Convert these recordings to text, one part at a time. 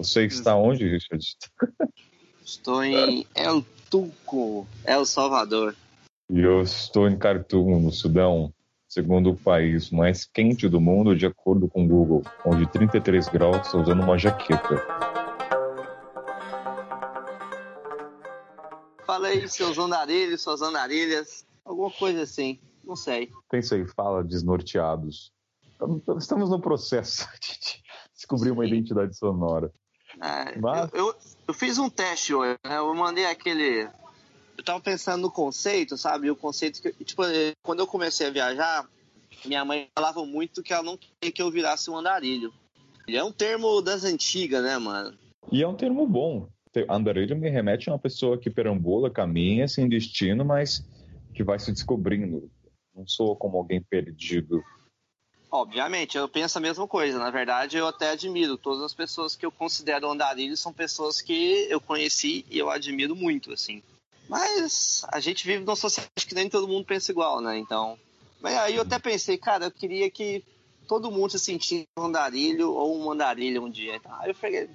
Você está onde, Richard? Estou em El Tuco, El Salvador. E eu estou em Khartoum, no Sudão, segundo o país mais quente do mundo, de acordo com o Google, onde 33 graus estou usando uma jaqueta. Fala aí, seus andarilhos, suas andarilhas, alguma coisa assim, não sei. Pensei, fala desnorteados. Estamos no processo de descobrir uma identidade sonora. É, eu, eu, eu, fiz um teste hoje, né? Eu mandei aquele. Eu tava pensando no conceito, sabe? O conceito que. Tipo, quando eu comecei a viajar, minha mãe falava muito que ela não queria que eu virasse um andarilho. E é um termo das antigas, né, mano? E é um termo bom. Andarilho me remete a uma pessoa que perambula, caminha sem destino, mas que vai se descobrindo. Não sou como alguém perdido. Obviamente, eu penso a mesma coisa. Na verdade, eu até admiro. Todas as pessoas que eu considero andarilhos são pessoas que eu conheci e eu admiro muito, assim. Mas a gente vive numa sociedade que nem todo mundo pensa igual, né? Então. Mas aí eu até pensei, cara, eu queria que todo mundo se sentisse um andarilho ou um andarilho um dia. Então, aí eu falei,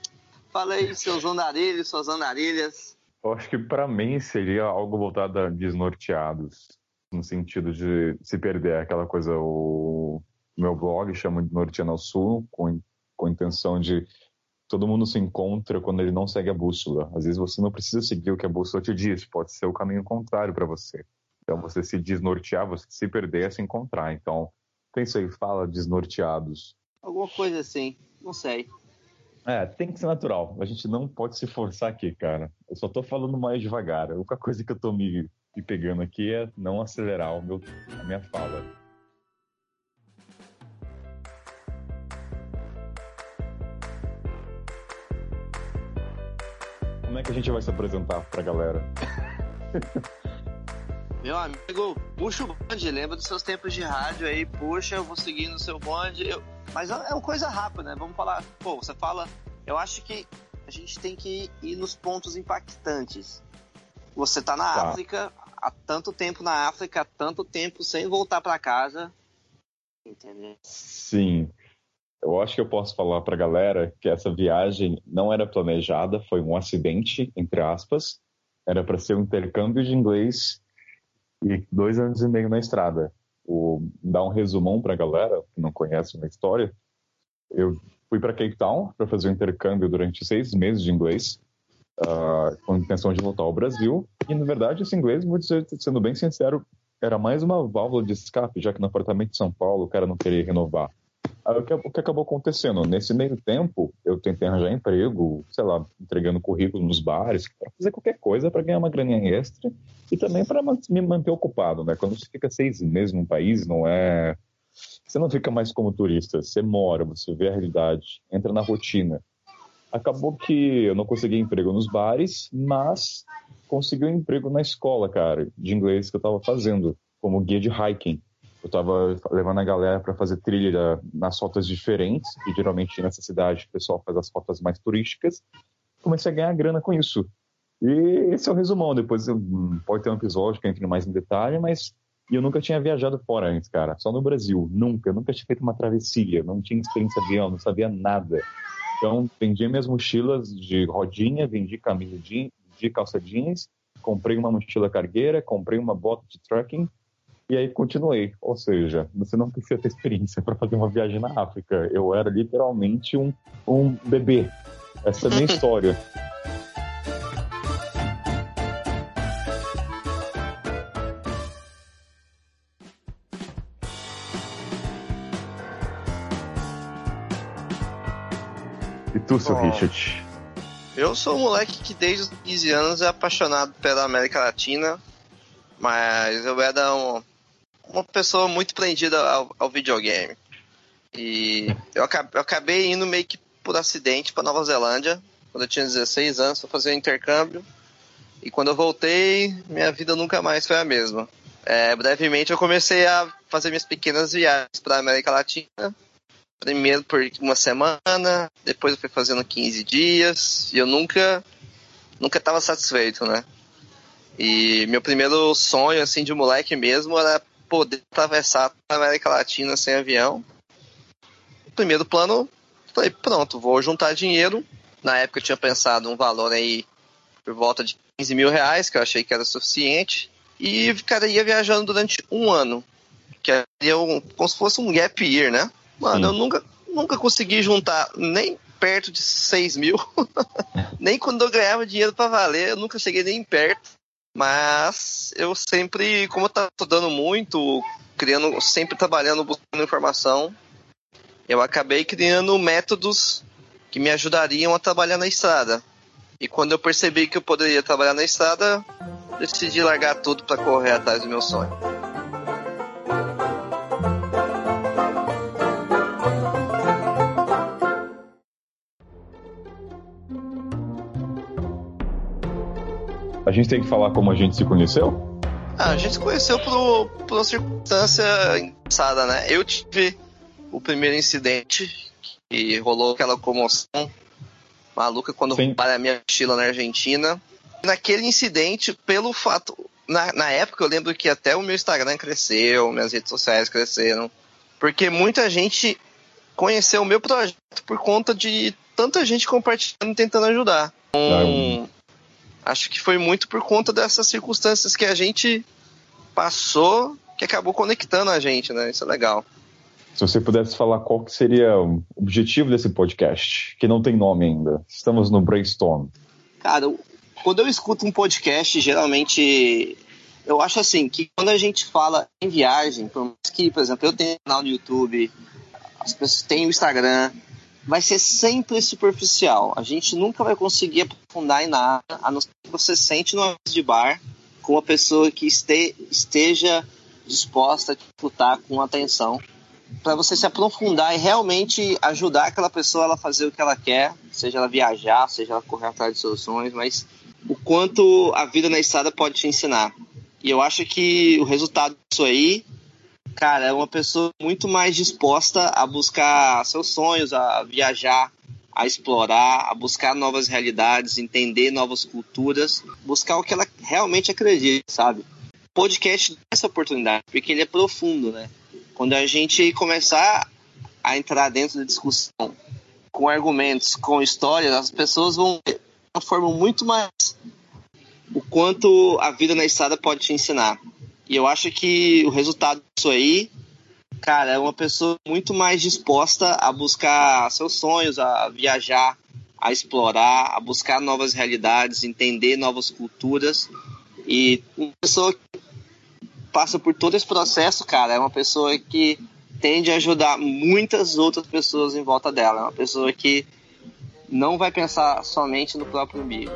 falei seus andarilhos, suas andarilhas. Eu acho que para mim seria algo voltado a desnorteados, no sentido de se perder aquela coisa, o meu blog chama de ao Sul, com, com a intenção de todo mundo se encontra quando ele não segue a bússola. Às vezes você não precisa seguir o que a bússola te diz, pode ser o caminho contrário para você. Então você se desnortear, você se perder é se encontrar. Então, pensa aí, fala desnorteados. Alguma coisa assim, não sei. É, tem que ser natural. A gente não pode se forçar aqui, cara. Eu só tô falando mais devagar. A única coisa que eu tô me, me pegando aqui é não acelerar o meu, a minha fala. Como é que a gente vai se apresentar pra galera? Meu amigo, puxa o bonde, lembra dos seus tempos de rádio aí, puxa, eu vou seguir no seu bonde. Eu... Mas é uma coisa rápida, né? Vamos falar. Pô, você fala. Eu acho que a gente tem que ir nos pontos impactantes. Você tá na tá. África, há tanto tempo na África, há tanto tempo sem voltar para casa. Entendeu? Sim. Eu acho que eu posso falar para a galera que essa viagem não era planejada, foi um acidente, entre aspas. Era para ser um intercâmbio de inglês e dois anos e meio na estrada. O, dar um resumão para a galera que não conhece uma história. Eu fui para Cape Town para fazer um intercâmbio durante seis meses de inglês, uh, com a intenção de voltar ao Brasil. E, na verdade, esse inglês, vou dizer, sendo bem sincero, era mais uma válvula de escape, já que no apartamento de São Paulo o cara não queria renovar. Aí, o, que, o que acabou acontecendo? Nesse meio tempo, eu tentei arranjar emprego, sei lá, entregando currículo nos bares, para fazer qualquer coisa para ganhar uma graninha extra e também para me manter ocupado, né? Quando você fica seis meses num país, não é. Você não fica mais como turista, você mora, você vê a realidade, entra na rotina. Acabou que eu não consegui emprego nos bares, mas consegui um emprego na escola, cara, de inglês que eu estava fazendo, como guia de hiking. Eu estava levando a galera para fazer trilha nas rotas diferentes, e geralmente nessa cidade o pessoal faz as rotas mais turísticas. Comecei a ganhar grana com isso. E esse é o resumão. Depois hum, pode ter um episódio que entre mais em detalhe, mas eu nunca tinha viajado fora antes, cara. Só no Brasil. Nunca. Eu nunca tinha feito uma travessia. Não tinha experiência de avião, não sabia nada. Então, vendi minhas mochilas de rodinha, vendi camisa de, de calça jeans, comprei uma mochila cargueira, comprei uma bota de trekking e aí continuei. Ou seja, você não precisa ter experiência para fazer uma viagem na África. Eu era literalmente um, um bebê. Essa é a minha história. E tu, seu Richard? Eu sou um moleque que desde os 15 anos é apaixonado pela América Latina, mas eu era um, uma pessoa muito prendida ao, ao videogame. E eu acabei, eu acabei, indo meio que por acidente para Nova Zelândia, quando eu tinha 16 anos, para fazer um intercâmbio. E quando eu voltei, minha vida nunca mais foi a mesma. É, brevemente eu comecei a fazer minhas pequenas viagens para América Latina. Primeiro por uma semana, depois eu fui fazendo 15 dias, e eu nunca nunca estava satisfeito, né? E meu primeiro sonho assim de moleque mesmo era poder atravessar a América Latina sem avião. primeiro plano, falei, pronto, vou juntar dinheiro Na época eu tinha pensado um valor aí por volta de 15 mil reais, que eu achei que era suficiente. E, cara, ia viajando durante um ano. Que era um, como se fosse um gap year, né? Mano, eu nunca, nunca consegui juntar nem perto de 6 mil. nem quando eu ganhava dinheiro para valer, eu nunca cheguei nem perto. Mas eu sempre, como eu tava estudando muito, criando, sempre trabalhando, buscando informação, eu acabei criando métodos que me ajudariam a trabalhar na estrada. E quando eu percebi que eu poderia trabalhar na estrada, decidi largar tudo para correr atrás do meu sonho. Gente tem que falar como a gente se conheceu? Ah, a gente se conheceu por, por uma circunstância engraçada, né? Eu tive o primeiro incidente que rolou aquela comoção maluca quando roubaram a minha mochila na Argentina. Naquele incidente, pelo fato. Na, na época eu lembro que até o meu Instagram cresceu, minhas redes sociais cresceram. Porque muita gente conheceu o meu projeto por conta de tanta gente compartilhando e tentando ajudar. Então, acho que foi muito por conta dessas circunstâncias que a gente passou que acabou conectando a gente, né? Isso é legal. Se você pudesse falar qual que seria o objetivo desse podcast, que não tem nome ainda. Estamos no brainstorm. Cara, quando eu escuto um podcast, geralmente eu acho assim, que quando a gente fala em viagem, por mais que, por exemplo, eu tenho um canal no YouTube, as pessoas têm o Instagram, vai ser sempre superficial. A gente nunca vai conseguir aprofundar em nada, a não ser que você sente numa mesa de bar com uma pessoa que este, esteja disposta a disputar com atenção para você se aprofundar e realmente ajudar aquela pessoa a fazer o que ela quer, seja ela viajar, seja ela correr atrás de soluções, mas o quanto a vida na estrada pode te ensinar. E eu acho que o resultado disso aí, cara, é uma pessoa muito mais disposta a buscar seus sonhos, a viajar, a explorar, a buscar novas realidades, entender novas culturas, buscar o que ela realmente acredita, sabe? O podcast dá essa oportunidade, porque ele é profundo, né? Quando a gente começar a entrar dentro da discussão com argumentos, com histórias, as pessoas vão ver uma forma muito mais o quanto a vida na estrada pode te ensinar. E eu acho que o resultado disso aí, cara, é uma pessoa muito mais disposta a buscar seus sonhos, a viajar, a explorar, a buscar novas realidades, entender novas culturas. E uma pessoa que passa por todo esse processo, cara, é uma pessoa que tende a ajudar muitas outras pessoas em volta dela. É uma pessoa que não vai pensar somente no próprio umbigo.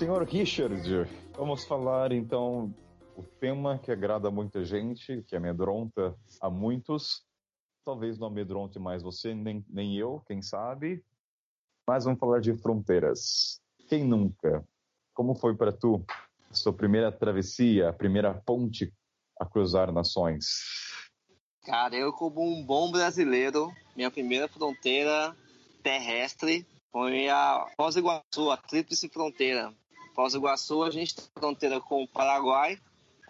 Senhor Richard, vamos falar então o tema que agrada muita gente, que amedronta a muitos. Talvez não amedronte mais você, nem, nem eu, quem sabe. Mas vamos falar de fronteiras. Quem nunca? Como foi para tu a sua primeira travessia, a primeira ponte a cruzar nações? Cara, eu como um bom brasileiro, minha primeira fronteira terrestre foi a Foz do Iguaçu, a tríplice fronteira. Foz do Iguaçu, a gente tem fronteira com o Paraguai,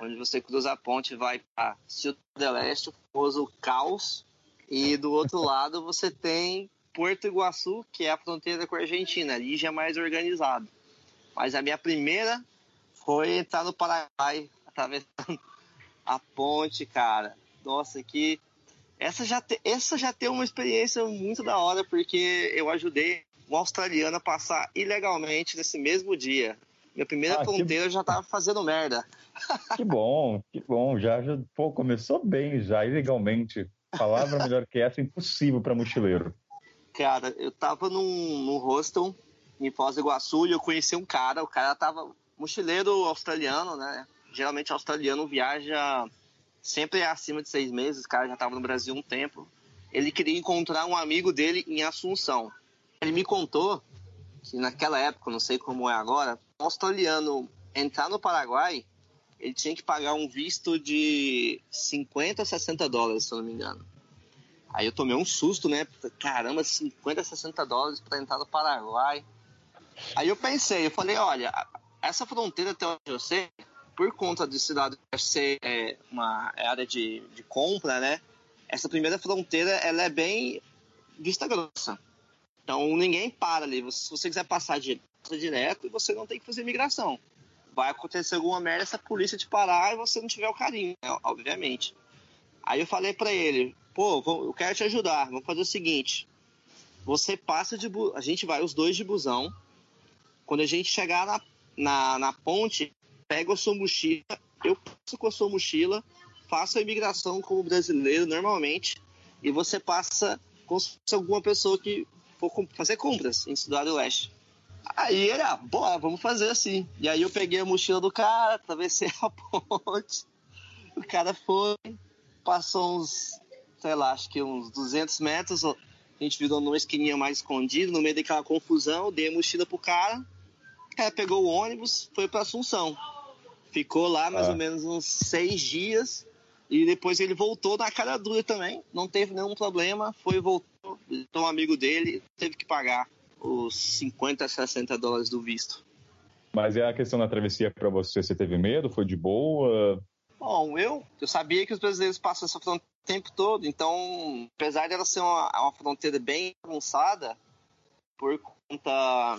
onde você cruza a ponte e vai para Ciudad del Este, o famoso caos, e do outro lado você tem Porto Iguaçu, que é a fronteira com a Argentina, ali já é mais organizado. Mas a minha primeira foi entrar no Paraguai, atravessando a ponte, cara. Nossa, que essa já, te... essa já tem uma experiência muito da hora, porque eu ajudei um australiano a passar ilegalmente nesse mesmo dia. Minha primeira ah, fronteira que... já tava fazendo merda. Que bom, que bom. Já, já pô, começou bem já, ilegalmente. Palavra melhor que essa, impossível para mochileiro. Cara, eu tava num, num hostel em Foz do Iguaçu e eu conheci um cara. O cara tava mochileiro australiano, né? Geralmente australiano viaja sempre acima de seis meses. O cara já tava no Brasil um tempo. Ele queria encontrar um amigo dele em Assunção. Ele me contou que naquela época, não sei como é agora, australiano entrar no Paraguai ele tinha que pagar um visto de 50 a 60 dólares, se eu não me engano. Aí eu tomei um susto, né? Caramba, 50, 60 dólares para entrar no Paraguai. Aí eu pensei, eu falei, olha, essa fronteira até onde eu sei, por conta de cidade ser é, uma área de, de compra, né? Essa primeira fronteira, ela é bem vista grossa. Então ninguém para ali. Se você quiser passar direto, direto, você não tem que fazer migração. Vai acontecer alguma merda se a polícia te parar e você não tiver o carinho, né? obviamente. Aí eu falei para ele, pô, eu quero te ajudar. Vamos fazer o seguinte: você passa de bu... a gente vai os dois de busão. Quando a gente chegar na, na, na ponte, pega a sua mochila, eu passo com a sua mochila, faço a imigração como brasileiro normalmente, e você passa fosse alguma pessoa que for fazer compras em Cidade do Leste. Aí ele, ah, boa, vamos fazer assim. E aí eu peguei a mochila do cara, atravessei a ponte. O cara foi, passou uns, sei lá, acho que uns 200 metros. A gente virou numa esquininha mais escondida, no meio daquela confusão. Dei a mochila pro cara. O cara pegou o ônibus, foi pra Assunção. Ficou lá mais ah. ou menos uns seis dias. E depois ele voltou na cara dura também. Não teve nenhum problema. Foi e voltou. Um amigo dele teve que pagar os 50, 60 dólares do visto. Mas é a questão da travessia para você? Você teve medo? Foi de boa? Bom, eu, eu sabia que os brasileiros passam essa fronteira o tempo todo, então, apesar dela ser uma, uma fronteira bem avançada, por conta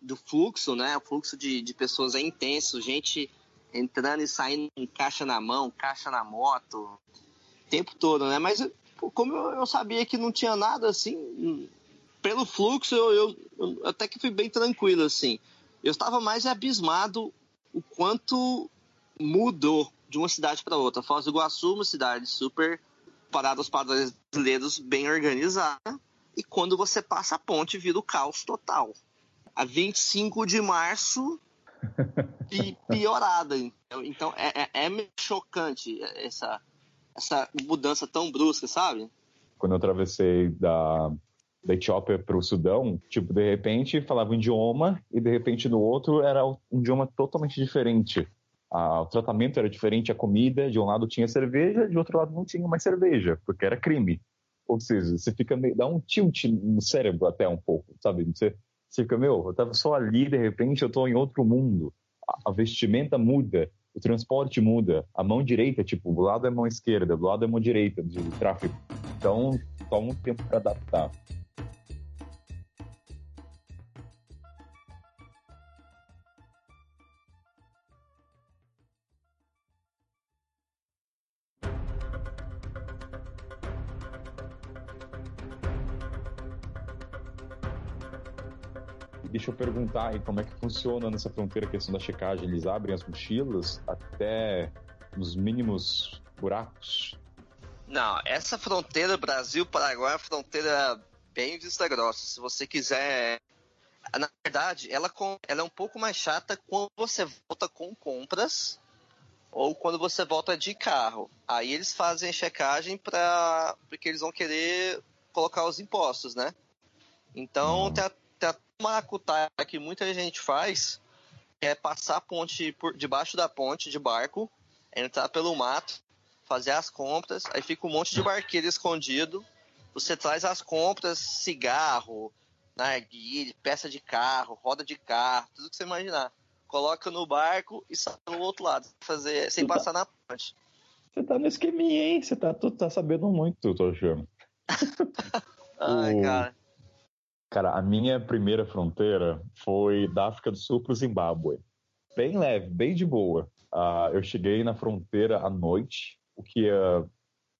do fluxo, né? O fluxo de, de pessoas é intenso, gente entrando e saindo com caixa na mão, caixa na moto, o tempo todo, né? Mas como eu, eu sabia que não tinha nada assim, pelo fluxo eu, eu, até que fui bem tranquilo assim. Eu estava mais abismado o quanto mudou de uma cidade para outra. Foz do Iguaçu, uma cidade super parada aos padrões brasileiros, bem organizada. E quando você passa a ponte, vira o caos total. A 25 de março, e piorada. Então é, é, é meio chocante essa, essa mudança tão brusca, sabe? Quando eu atravessei da, da Etiópia para o Sudão, tipo, de repente falava um idioma e de repente no outro era um idioma totalmente diferente. Ah, o tratamento era diferente, a comida, de um lado tinha cerveja, de outro lado não tinha mais cerveja, porque era crime. Ou seja, você fica meio, dá um tilt no cérebro até um pouco, sabe? Você, você fica, meu, eu tava só ali, de repente eu tô em outro mundo. A, a vestimenta muda, o transporte muda, a mão direita, tipo, do lado é mão esquerda, do lado é mão direita do tráfego. Então, toma um tempo para adaptar. Perguntar aí como é que funciona nessa fronteira a questão da checagem. Eles abrem as mochilas até os mínimos buracos? Não, essa fronteira Brasil-Paraguai é uma fronteira bem vista grossa. Se você quiser. Na verdade, ela, ela é um pouco mais chata quando você volta com compras ou quando você volta de carro. Aí eles fazem checagem para porque eles vão querer colocar os impostos, né? Então hum. tem, tem maracutaia que muita gente faz é passar a ponte por debaixo da ponte de barco, entrar pelo mato, fazer as compras, aí fica um monte de barqueiro escondido. Você traz as compras, cigarro, narguilha, peça de carro, roda de carro, tudo que você imaginar. Coloca no barco e sai no outro lado, fazer sem passar na ponte. Você tá no esqueminha, hein? Você tá, tu tá sabendo muito, tô achando. Ai, o... cara. Cara, a minha primeira fronteira foi da África do Sul para o Zimbábue. Bem leve, bem de boa. Uh, eu cheguei na fronteira à noite, o que uh,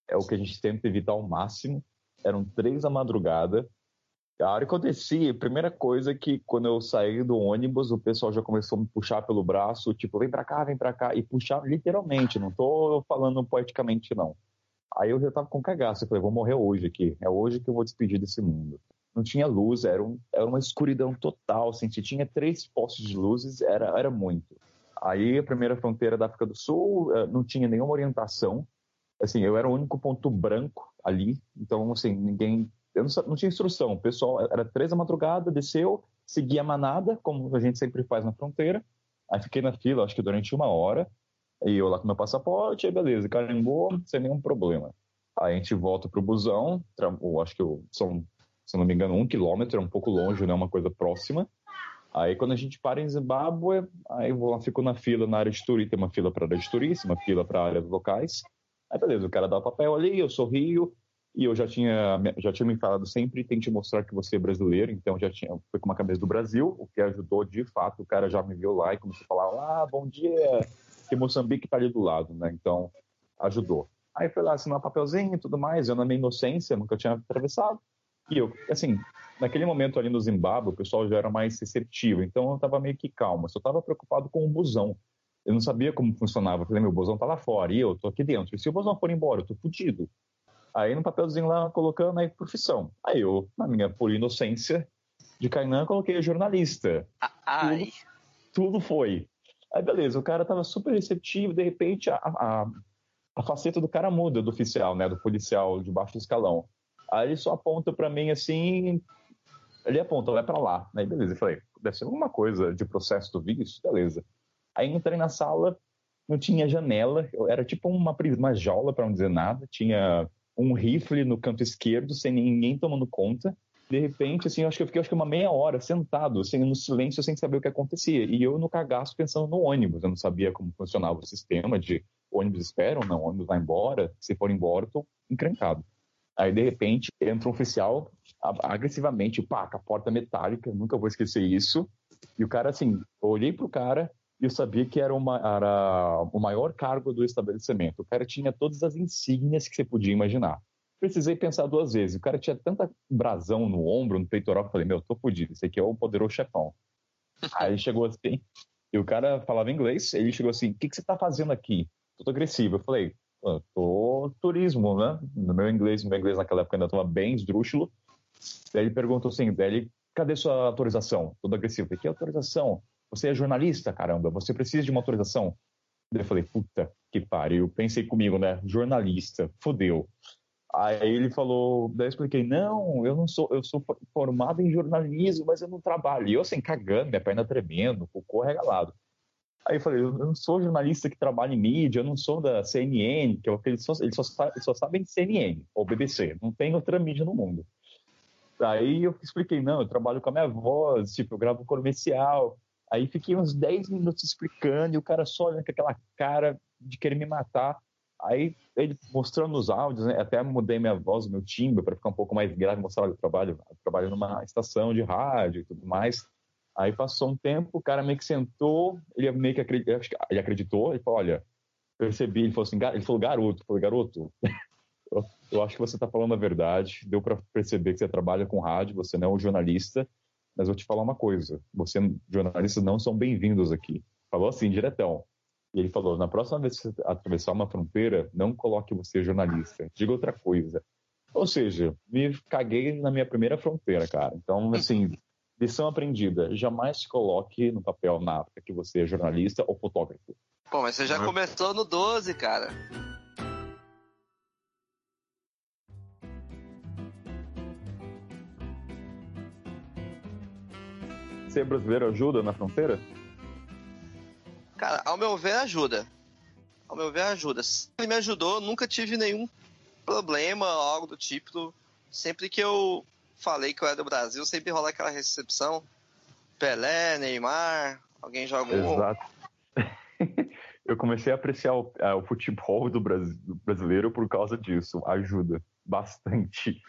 é o que a gente tenta evitar ao máximo. Eram três da madrugada. A hora que eu desci, a primeira coisa é que quando eu saí do ônibus, o pessoal já começou a me puxar pelo braço, tipo, vem pra cá, vem pra cá, e puxar literalmente, não tô falando poeticamente, não. Aí eu já tava com cagaço, eu falei, vou morrer hoje aqui, é hoje que eu vou despedir desse mundo não tinha luz, era, um, era uma escuridão total, assim, tinha três postes de luzes, era, era muito. Aí a primeira fronteira da África do Sul eh, não tinha nenhuma orientação, assim, eu era o único ponto branco ali, então, assim, ninguém, eu não, não tinha instrução, o pessoal, era três da madrugada, desceu, seguia a manada, como a gente sempre faz na fronteira, aí fiquei na fila, acho que durante uma hora, e eu lá com meu passaporte, aí beleza, carimbou, sem nenhum problema. Aí a gente volta pro busão, acho que são se não me engano, um quilômetro, é um pouco longe, não é uma coisa próxima. Aí quando a gente para em Zimbábue, aí vou lá, fico na fila na área de turismo, tem uma fila para a área de turismo, uma fila para a área dos locais. Aí beleza, o cara dá o papel ali, eu sorrio, e eu já tinha, já tinha me falado sempre, tente mostrar que você é brasileiro, então já tinha, foi com uma cabeça do Brasil, o que ajudou de fato, o cara já me viu lá e começou a falar, ah, bom dia, que Moçambique tá ali do lado, né, então ajudou. Aí foi lá assinar um papelzinho e tudo mais, eu na minha inocência, nunca tinha atravessado, e eu, assim, naquele momento ali no Zimbábue, o pessoal já era mais receptivo, então eu tava meio que calmo, só tava preocupado com o busão. Eu não sabia como funcionava. Eu falei, meu, o busão tá lá fora e eu tô aqui dentro. E se o busão for embora, eu tô fudido. Aí no papelzinho lá, colocando aí profissão. Aí eu, na minha pura inocência de Kainan, coloquei jornalista. Ai. Tudo, tudo foi. Aí beleza, o cara tava super receptivo, de repente a, a, a faceta do cara muda, do oficial, né, do policial de baixo escalão. Aí ele só aponta para mim assim, ele aponta, vai para lá. Aí beleza, eu falei, deve ser alguma coisa de processo do vídeo, beleza. Aí entrei na sala, não tinha janela, era tipo uma, uma jaula, para não dizer nada, tinha um rifle no canto esquerdo, sem ninguém tomando conta. De repente, assim, eu acho que eu fiquei acho que uma meia hora sentado, assim, no silêncio, sem saber o que acontecia. E eu no cagaço pensando no ônibus. Eu não sabia como funcionava o sistema de ônibus esperam, não, ônibus vai embora. Se for embora, eu tô encrencado. Aí, de repente, entra um oficial agressivamente, pá, com a porta metálica, nunca vou esquecer isso. E o cara, assim, eu olhei pro cara e eu sabia que era, uma, era o maior cargo do estabelecimento. O cara tinha todas as insígnias que você podia imaginar. Precisei pensar duas vezes. O cara tinha tanta brasão no ombro, no peitoral, que eu falei, meu, tô fodido, esse aqui é o poderoso chefão. Aí ele chegou assim, e o cara falava inglês, ele chegou assim, o que, que você tá fazendo aqui? Tô agressivo. Eu falei, tô turismo, né? No meu inglês, meu inglês naquela época ainda estava bem esdrúxulo. Daí ele perguntou assim, daí cadê sua autorização? Todo agressivo. Eu que autorização? Você é jornalista, caramba, você precisa de uma autorização. Eu falei, puta que pariu. Pensei comigo, né? Jornalista, fodeu. Aí ele falou, daí eu expliquei, não, eu não sou, eu sou formado em jornalismo, mas eu não trabalho. E eu assim, cagando, minha perna tremendo, cocô regalado. Aí eu falei, eu não sou jornalista que trabalha em mídia, eu não sou da CNN, que é eles só, eles só, eles só sabem CNN ou BBC, não tem outra mídia no mundo. Aí eu expliquei, não, eu trabalho com a minha voz, tipo, eu gravo comercial. Aí fiquei uns 10 minutos explicando e o cara só olhando com aquela cara de querer me matar. Aí ele mostrando os áudios, né, até mudei minha voz, meu timbre para ficar um pouco mais grave, mostrar eu trabalho, eu trabalho numa estação de rádio e tudo mais. Aí passou um tempo, o cara meio que sentou, ele meio que acreditou, ele acreditou, ele falou, olha, percebi, ele falou assim, ele falou, garoto, falei, garoto, eu acho que você está falando a verdade, deu para perceber que você trabalha com rádio, você não é um jornalista, mas vou te falar uma coisa: você, jornalistas, não são bem-vindos aqui. Falou assim, diretão. E ele falou: na próxima vez que você atravessar uma fronteira, não coloque você jornalista, diga outra coisa. Ou seja, me caguei na minha primeira fronteira, cara. Então, assim, lição aprendida: jamais se coloque no papel na África que você é jornalista ou fotógrafo. Pô, mas você já uhum. começou no 12, cara. ser brasileiro ajuda na fronteira? Cara, ao meu ver, ajuda. Ao meu ver, ajuda. Ele me ajudou, nunca tive nenhum problema, algo do tipo. Sempre que eu falei que eu era do Brasil, sempre rola aquela recepção. Pelé, Neymar, alguém joga um Exato. eu comecei a apreciar o, uh, o futebol do, Brasil, do brasileiro por causa disso. Ajuda bastante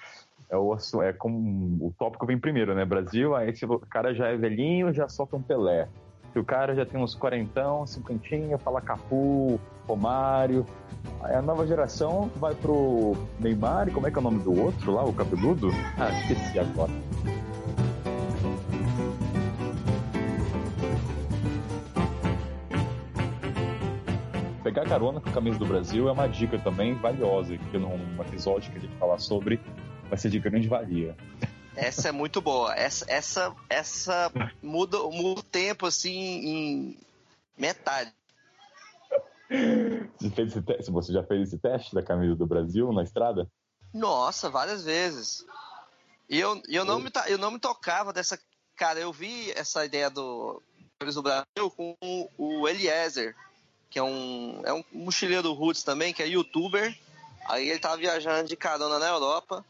é, o, é como o tópico vem primeiro, né? Brasil, aí se o cara já é velhinho, já solta um Pelé. Se o cara já tem uns quarentão, cinquentinha, fala Capu, Romário. Aí a nova geração vai pro Neymar, e como é que é o nome do outro lá, o cabeludo? Ah, esqueci agora. pegar carona com a camisa do Brasil é uma dica também valiosa, que num episódio que a gente fala sobre vai ser de grande valia. Essa é muito boa. Essa, essa, essa muda, muda o tempo assim em metade. Você, fez esse você já fez esse teste da camisa do Brasil na estrada? Nossa, várias vezes. E eu, eu, não, me, eu não me tocava dessa. Cara, eu vi essa ideia do do Brasil com o Eliezer, que é um, é um mochileiro do Roots também, que é youtuber. Aí ele tava viajando de carona na Europa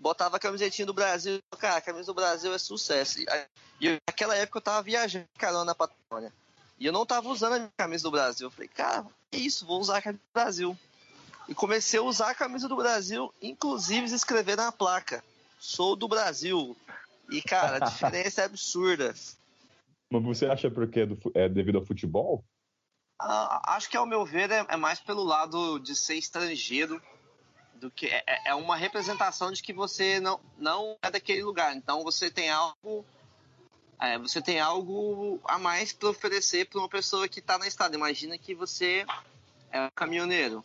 botava a camisetinha do Brasil. Cara, a camisa do Brasil é sucesso. E naquela época eu tava viajando carona na Patagônia. E eu não tava usando a minha camisa do Brasil. Eu falei, cara, é isso, vou usar a camisa do Brasil. E comecei a usar a camisa do Brasil, inclusive escrever na placa: sou do Brasil. E, cara, a diferença é absurda. Mas você acha porque é, é devido ao futebol? Ah, acho que, ao meu ver, é, é, mais pelo lado de ser estrangeiro do que é, é, é, uma representação de que você não, não é daquele lugar. Então você tem algo é, você tem algo a mais para oferecer para uma pessoa que está na estrada. Imagina que você é um caminhoneiro.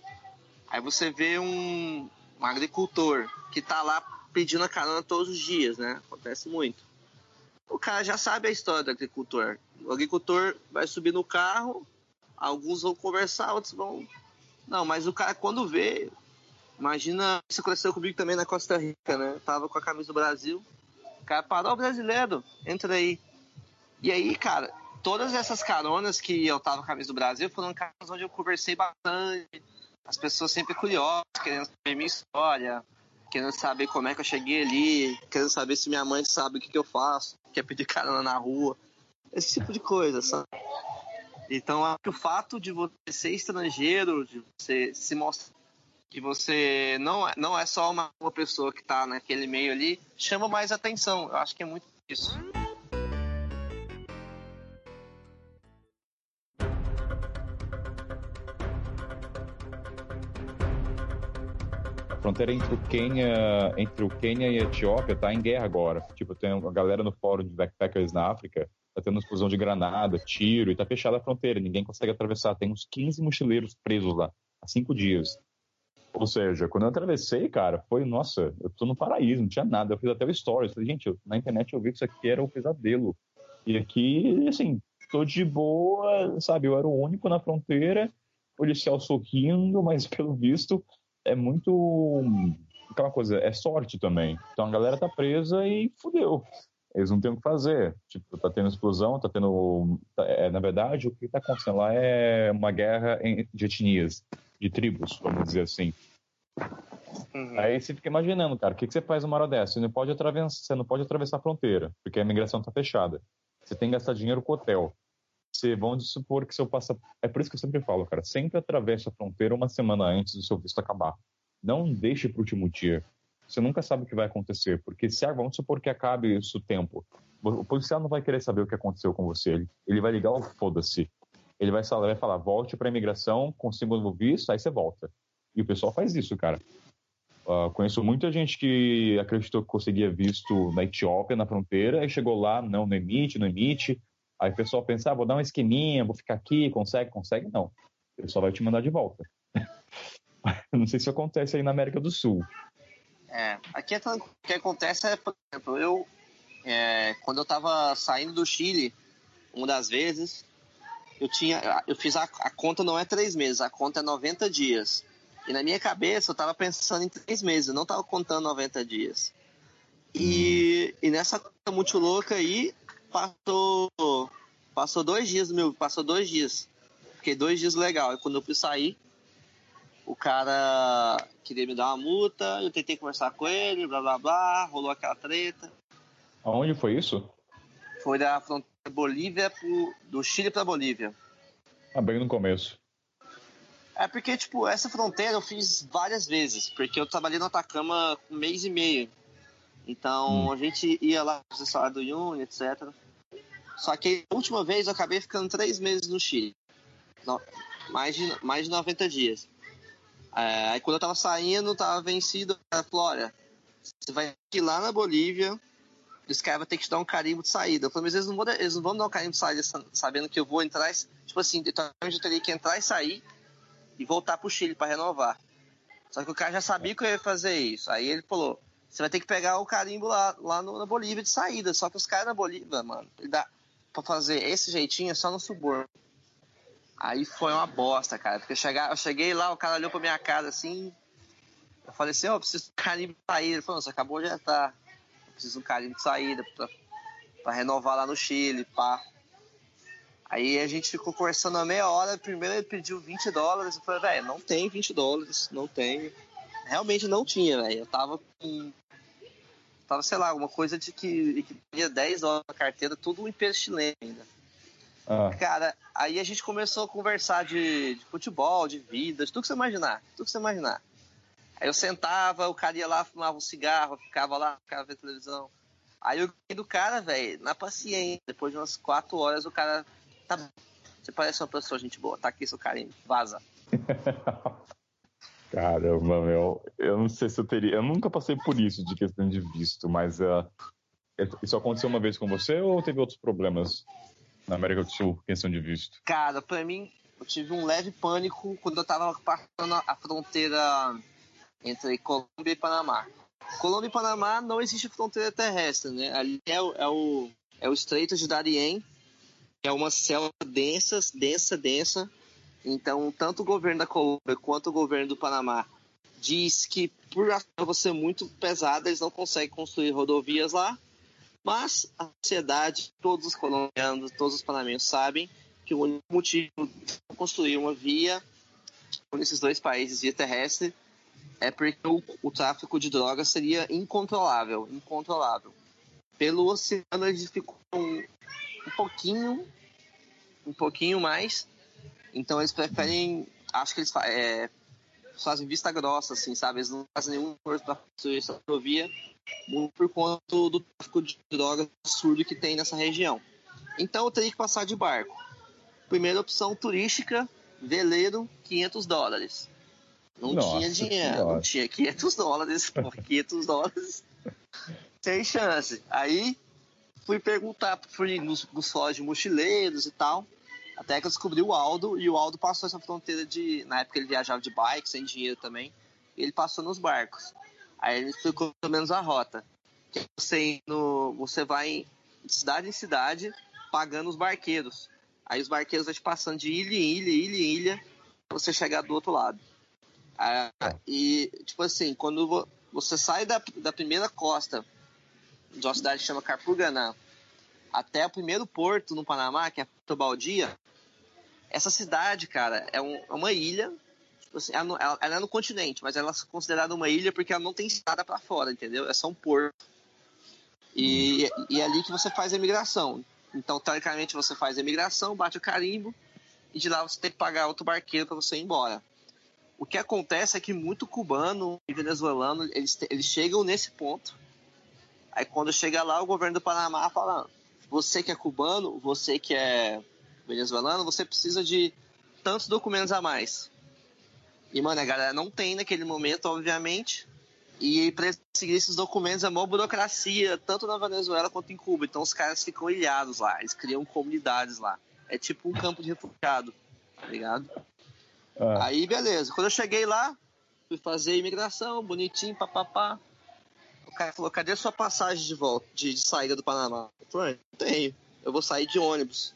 Aí você vê um, um agricultor que está lá pedindo a carona todos os dias, né? Acontece muito. O cara já sabe a história do agricultor. O agricultor vai subir no carro, alguns vão conversar, outros vão. Não, mas o cara quando vê, imagina, isso aconteceu comigo também na Costa Rica, né? Tava com a camisa do Brasil. O cara parou, o brasileiro, entra aí. E aí, cara, todas essas caronas que eu tava com a camisa do Brasil foram caras onde eu conversei bastante. As pessoas sempre curiosas, querendo saber minha história, querendo saber como é que eu cheguei ali, querendo saber se minha mãe sabe o que, que eu faço, quer pedir carona na rua, esse tipo de coisa, sabe? Então, acho que o fato de você ser estrangeiro, de você se mostrar que você não é, não é só uma, uma pessoa que está naquele meio ali, chama mais atenção. Eu acho que é muito isso. A fronteira entre o Quênia, entre o Quênia e a Etiópia tá em guerra agora. Tipo, tem uma galera no fórum de backpackers na África, tá tendo explosão de granada, tiro, e tá fechada a fronteira, ninguém consegue atravessar. Tem uns 15 mochileiros presos lá, há cinco dias. Ou seja, quando eu atravessei, cara, foi, nossa, eu tô no paraíso, não tinha nada. Eu fiz até o stories. Falei, gente, eu, na internet eu vi que isso aqui era um pesadelo. E aqui, assim, tô de boa, sabe? Eu era o único na fronteira, policial sorrindo, mas pelo visto é muito. Aquela coisa, é sorte também. Então a galera tá presa e fudeu. Eles não têm o que fazer. Tipo, tá tendo explosão, tá tendo. Tá, é, na verdade, o que tá acontecendo lá é uma guerra de etnias de tribos, vamos dizer assim. Uhum. Aí você fica imaginando, cara, o que, que você faz numa hora dessa? Você não, pode atravessar, você não pode atravessar a fronteira, porque a imigração está fechada. Você tem que gastar dinheiro com hotel. Você, vamos supor que seu passa. É por isso que eu sempre falo, cara, sempre atravesse a fronteira uma semana antes do seu visto acabar. Não deixe para o último dia. Você nunca sabe o que vai acontecer, porque se vamos supor que acabe isso o tempo, o policial não vai querer saber o que aconteceu com você. Ele, ele vai ligar o foda-se ele vai falar, vai falar volte para a imigração, um novo visto, aí você volta. E o pessoal faz isso, cara. Uh, conheço muita gente que acreditou que conseguia visto na Etiópia, na fronteira, e chegou lá, não, não emite, não emite. Aí o pessoal pensa, ah, vou dar um esqueminha, vou ficar aqui, consegue, consegue? Não. O pessoal vai te mandar de volta. não sei se acontece aí na América do Sul. É, aqui é, o que acontece é, por exemplo, eu, é, quando eu estava saindo do Chile, uma das vezes, eu tinha, eu fiz a, a, conta não é três meses, a conta é 90 dias. E na minha cabeça eu tava pensando em três meses, eu não tava contando 90 dias. E, e nessa conta muito louca aí, passou, passou dois dias, meu, passou dois dias. Fiquei dois dias legal. E quando eu fui sair, o cara queria me dar uma multa, eu tentei conversar com ele, blá blá blá, rolou aquela treta. Aonde foi isso? Foi da fronteira Bolívia pro, do Chile para Bolívia. Ah, bem no começo. É porque, tipo, essa fronteira eu fiz várias vezes, porque eu trabalhei no Atacama um mês e meio. Então hum. a gente ia lá fazer salário do Uni, etc. Só que a última vez eu acabei ficando três meses no Chile. No, mais, de, mais de 90 dias. É, aí quando eu tava saindo, tava vencido, a Flora. Você vai ir lá na Bolívia, os caras vão ter que te dar um carimbo de saída. Eu falei, mas eles não, vão, eles não vão dar um carimbo de saída sabendo que eu vou entrar. Tipo assim, então eu teria que entrar e sair e voltar pro Chile para renovar. Só que o cara já sabia que eu ia fazer isso. Aí ele falou: você vai ter que pegar o carimbo lá, lá no, na Bolívia de saída. Só que os caras na Bolívia, mano, dá pra fazer esse jeitinho é só no suborno. Aí foi uma bosta, cara. Porque chegar, eu cheguei lá, o cara olhou pra minha cara assim. Eu falei assim: ó, oh, preciso de carimbo de saída. Ele falou: você acabou de entrar preciso de um carinho de saída pra, pra renovar lá no Chile, pá. Aí a gente ficou conversando a meia hora, primeiro ele pediu 20 dólares, eu falei, velho, não tem 20 dólares, não tem. Realmente não tinha, velho. Eu tava com Tava, sei lá, uma coisa de que, que tinha 10 horas na carteira, tudo em peso chileno ainda. Ah. Cara, aí a gente começou a conversar de, de, futebol, de vida, de tudo que você imaginar. Tudo que você imaginar. Aí eu sentava, o cara ia lá, fumava um cigarro, ficava lá, ficava vendo televisão. Aí eu do cara, velho, na paciência. Depois de umas 4 horas, o cara. Tá Você parece uma pessoa, gente boa, tá aqui seu carinho, vaza. Caramba, meu. Eu não sei se eu teria. Eu nunca passei por isso de questão de visto, mas uh, isso aconteceu uma vez com você ou teve outros problemas na América do Sul, questão de visto? Cara, pra mim, eu tive um leve pânico quando eu tava passando a fronteira entre Colômbia e Panamá. Colômbia e Panamá não existe fronteira terrestre, né? Ali é o, é o, é o Estreito de Darien, que é uma selva densa, densa, densa, então, tanto o governo da Colômbia quanto o governo do Panamá diz que por a selva ser muito pesada, eles não conseguem construir rodovias lá. Mas a sociedade, todos os colombianos, todos os panamenhos sabem que o único motivo de construir uma via nesses dois países, via terrestre, é porque o, o tráfico de drogas seria incontrolável, incontrolável. Pelo oceano eles ficam um, um pouquinho, um pouquinho mais, então eles preferem. Acho que eles é, fazem vista grossa, assim, sabe? Eles não fazem nenhum esforço para construir essa rodovia por conta do tráfico de drogas absurdo que tem nessa região. Então eu teria que passar de barco. Primeira opção turística, veleiro, 500 dólares. Não Nossa tinha dinheiro, senhora. não tinha 500 dólares, por 500 dólares, sem chance. Aí fui perguntar, fui nos, nos de mochileiros e tal. Até que eu descobri o Aldo, e o Aldo passou essa fronteira de. Na época ele viajava de bike, sem dinheiro também. E ele passou nos barcos. Aí ele explicou pelo menos a rota. Que você, no, você vai de cidade em cidade pagando os barqueiros. Aí os barqueiros vão te passando de ilha em ilha, ilha em ilha, pra você chegar do outro lado. Ah, e, tipo assim, quando você sai da, da primeira costa de uma cidade que chama Carpuganã até o primeiro porto no Panamá, que é Porto Baldia, essa cidade, cara, é, um, é uma ilha. Tipo assim, ela, ela, ela, é no continente, mas ela é considerada uma ilha porque ela não tem estrada para fora, entendeu? É só um porto. E, e é ali que você faz a imigração. Então, teoricamente, você faz a imigração, bate o carimbo, e de lá você tem que pagar outro barqueiro para você ir embora. O que acontece é que muito cubano e venezuelano, eles, eles chegam nesse ponto. Aí quando chega lá, o governo do Panamá fala, você que é cubano, você que é venezuelano, você precisa de tantos documentos a mais. E, mano, a galera não tem naquele momento, obviamente. E para conseguir esses documentos é uma burocracia, tanto na Venezuela quanto em Cuba. Então os caras ficam ilhados lá, eles criam comunidades lá. É tipo um campo de refugiado, tá ligado? Ah. Aí, beleza. Quando eu cheguei lá, fui fazer a imigração, bonitinho, papapá. O cara falou, cadê sua passagem de volta, de, de saída do Panamá? Eu falei, ah, não tenho. Eu vou sair de ônibus.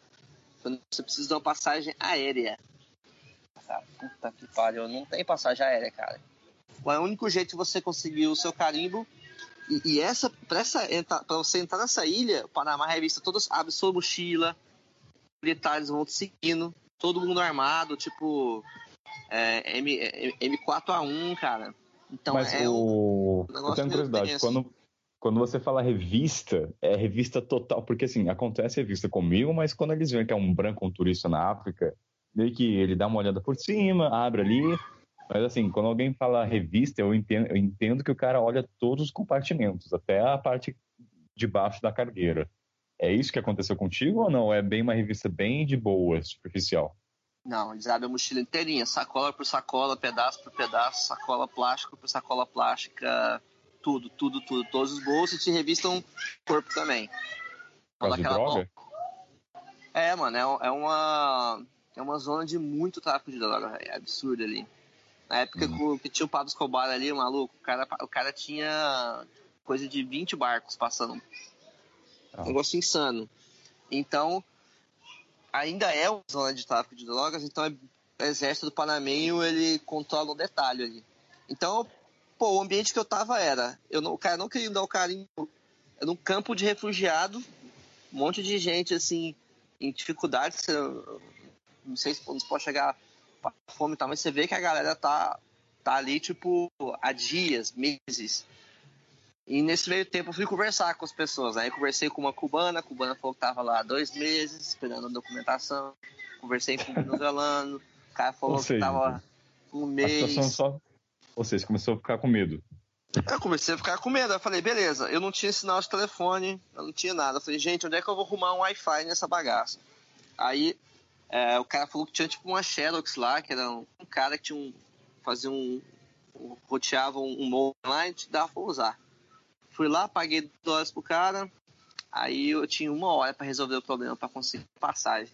Você precisa de uma passagem aérea. Cara, puta que pariu, não tem passagem aérea, cara. O único jeito de você conseguir o seu carimbo. E, e essa, pra, essa, pra você entrar nessa ilha, o Panamá Revista todos abre sua mochila, militares vão te seguindo, todo mundo armado, tipo é, M, M4A1, cara. Então Mas é o... um eu tenho curiosidade, quando, quando você fala revista, é revista total, porque assim, acontece revista comigo, mas quando eles veem que é um branco, um turista na África, meio que ele dá uma olhada por cima, abre ali, mas assim, quando alguém fala revista, eu entendo, eu entendo que o cara olha todos os compartimentos, até a parte de baixo da cargueira. É isso que aconteceu contigo ou não? É bem uma revista bem de boa, superficial? Não, eles abrem a mochila inteirinha, sacola por sacola, pedaço por pedaço, sacola plástica por sacola plástica, tudo, tudo, tudo. Todos os bolsos te revistam o corpo também. Por droga? É, mano, é, é, uma. É uma zona de muito tráfico de droga, é absurdo ali. Na época uhum. que tinha o Pablo Escobar ali, maluco, o cara, o cara tinha coisa de 20 barcos passando. Ah. Um negócio insano. Então, ainda é uma zona de tráfico de drogas, então é, o exército do Panamenho ele controla o detalhe ali. Então pô, o ambiente que eu tava era, eu não, o cara não queria dar o carinho, era um campo de refugiado, um monte de gente assim em dificuldade, não sei se pode chegar a fome e tal, mas você vê que a galera tá tá ali tipo há dias, meses. E nesse meio tempo eu fui conversar com as pessoas. Aí conversei com uma cubana, a cubana falou que tava lá dois meses esperando a documentação. Conversei com um venezuelano, o cara falou seja, que tava um mês. Só... Ou seja, começou a ficar com medo. Eu comecei a ficar com medo. Eu falei, beleza, eu não tinha sinal de telefone, eu não tinha nada. Eu falei, gente, onde é que eu vou arrumar um Wi-Fi nessa bagaça? Aí é, o cara falou que tinha tipo uma Xerox lá, que era um, um cara que tinha um. fazia um. um roteava um, um online e dava pra usar. Fui lá, paguei dólares pro cara. Aí eu tinha uma hora para resolver o problema, para conseguir passagem.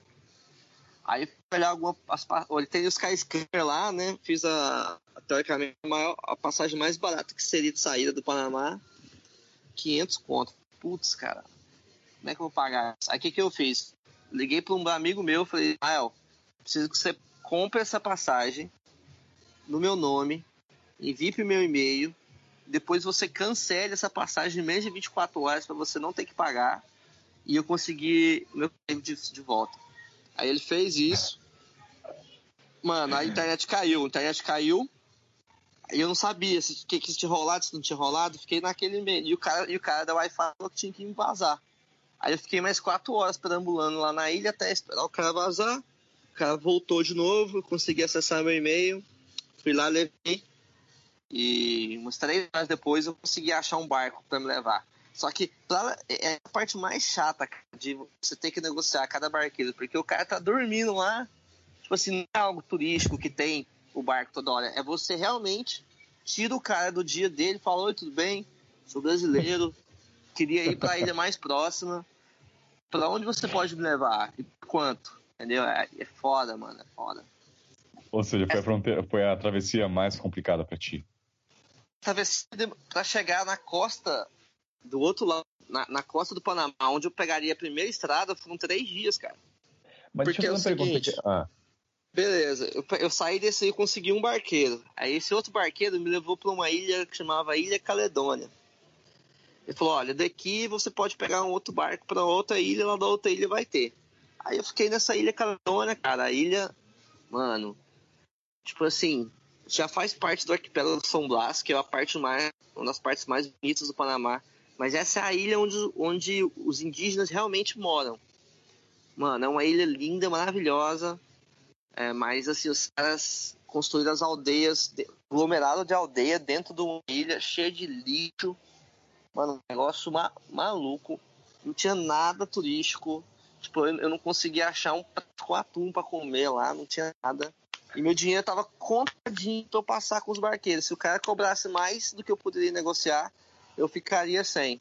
Aí fui olhar alguma. As, olha, tem os Skyscanner lá, né? Fiz a, teoricamente a, maior, a passagem mais barata que seria de saída do Panamá. 500 conto. Putz, cara. Como é que eu vou pagar? Aí o que, que eu fiz? Liguei para um amigo meu falei, Rael, preciso que você compre essa passagem no meu nome, envie para o meu e-mail, depois você cancele essa passagem em menos de 24 horas para você não ter que pagar e eu conseguir meu tempo de, de volta. Aí ele fez isso. Mano, a internet caiu. A internet caiu. E eu não sabia se que, que tinha rolado, se não tinha rolado. Fiquei naquele meio. E o cara, e o cara da Wi-Fi falou que tinha que me vazar. Aí eu fiquei mais quatro horas perambulando lá na ilha até esperar o cara vazar. O cara voltou de novo, consegui acessar meu e-mail. Fui lá, levei. E umas três horas depois eu consegui achar um barco para me levar. Só que é a parte mais chata de você ter que negociar cada barqueiro, porque o cara tá dormindo lá. Tipo assim, não é algo turístico que tem o barco toda hora. É você realmente tira o cara do dia dele, fala: Oi, tudo bem? Sou brasileiro, queria ir para a ilha mais próxima. Para onde você pode me levar? E quanto? Entendeu? É, é foda, mano, é foda. Ou seja, foi, a, fronteira, foi a travessia mais complicada para ti. Travessia para chegar na costa do outro lado, na, na, costa do Panamá, onde eu pegaria a primeira estrada, foram três dias, cara. Mas Porque é o seguinte, que... ah. beleza, eu, eu, saí desse aí e consegui um barqueiro. Aí esse outro barqueiro me levou para uma ilha que chamava Ilha Caledônia. Ele falou, olha, daqui você pode pegar um outro barco para outra ilha, lá da outra ilha vai ter. Aí eu fiquei nessa Ilha Caledônia, cara, a ilha, mano, tipo assim, já faz parte do arquipélago São Blas, que é a parte mais, uma das partes mais bonitas do Panamá. Mas essa é a ilha onde, onde os indígenas realmente moram. Mano, é uma ilha linda, maravilhosa. É, mas assim, os caras construíram as aldeias, aglomerado de aldeia dentro de uma ilha cheia de lixo. Mano, um negócio ma maluco. Não tinha nada turístico. Tipo, eu, eu não conseguia achar um prato com atum pra comer lá, não tinha nada. E meu dinheiro tava contadinho pra eu passar com os barqueiros. Se o cara cobrasse mais do que eu poderia negociar, eu ficaria sem.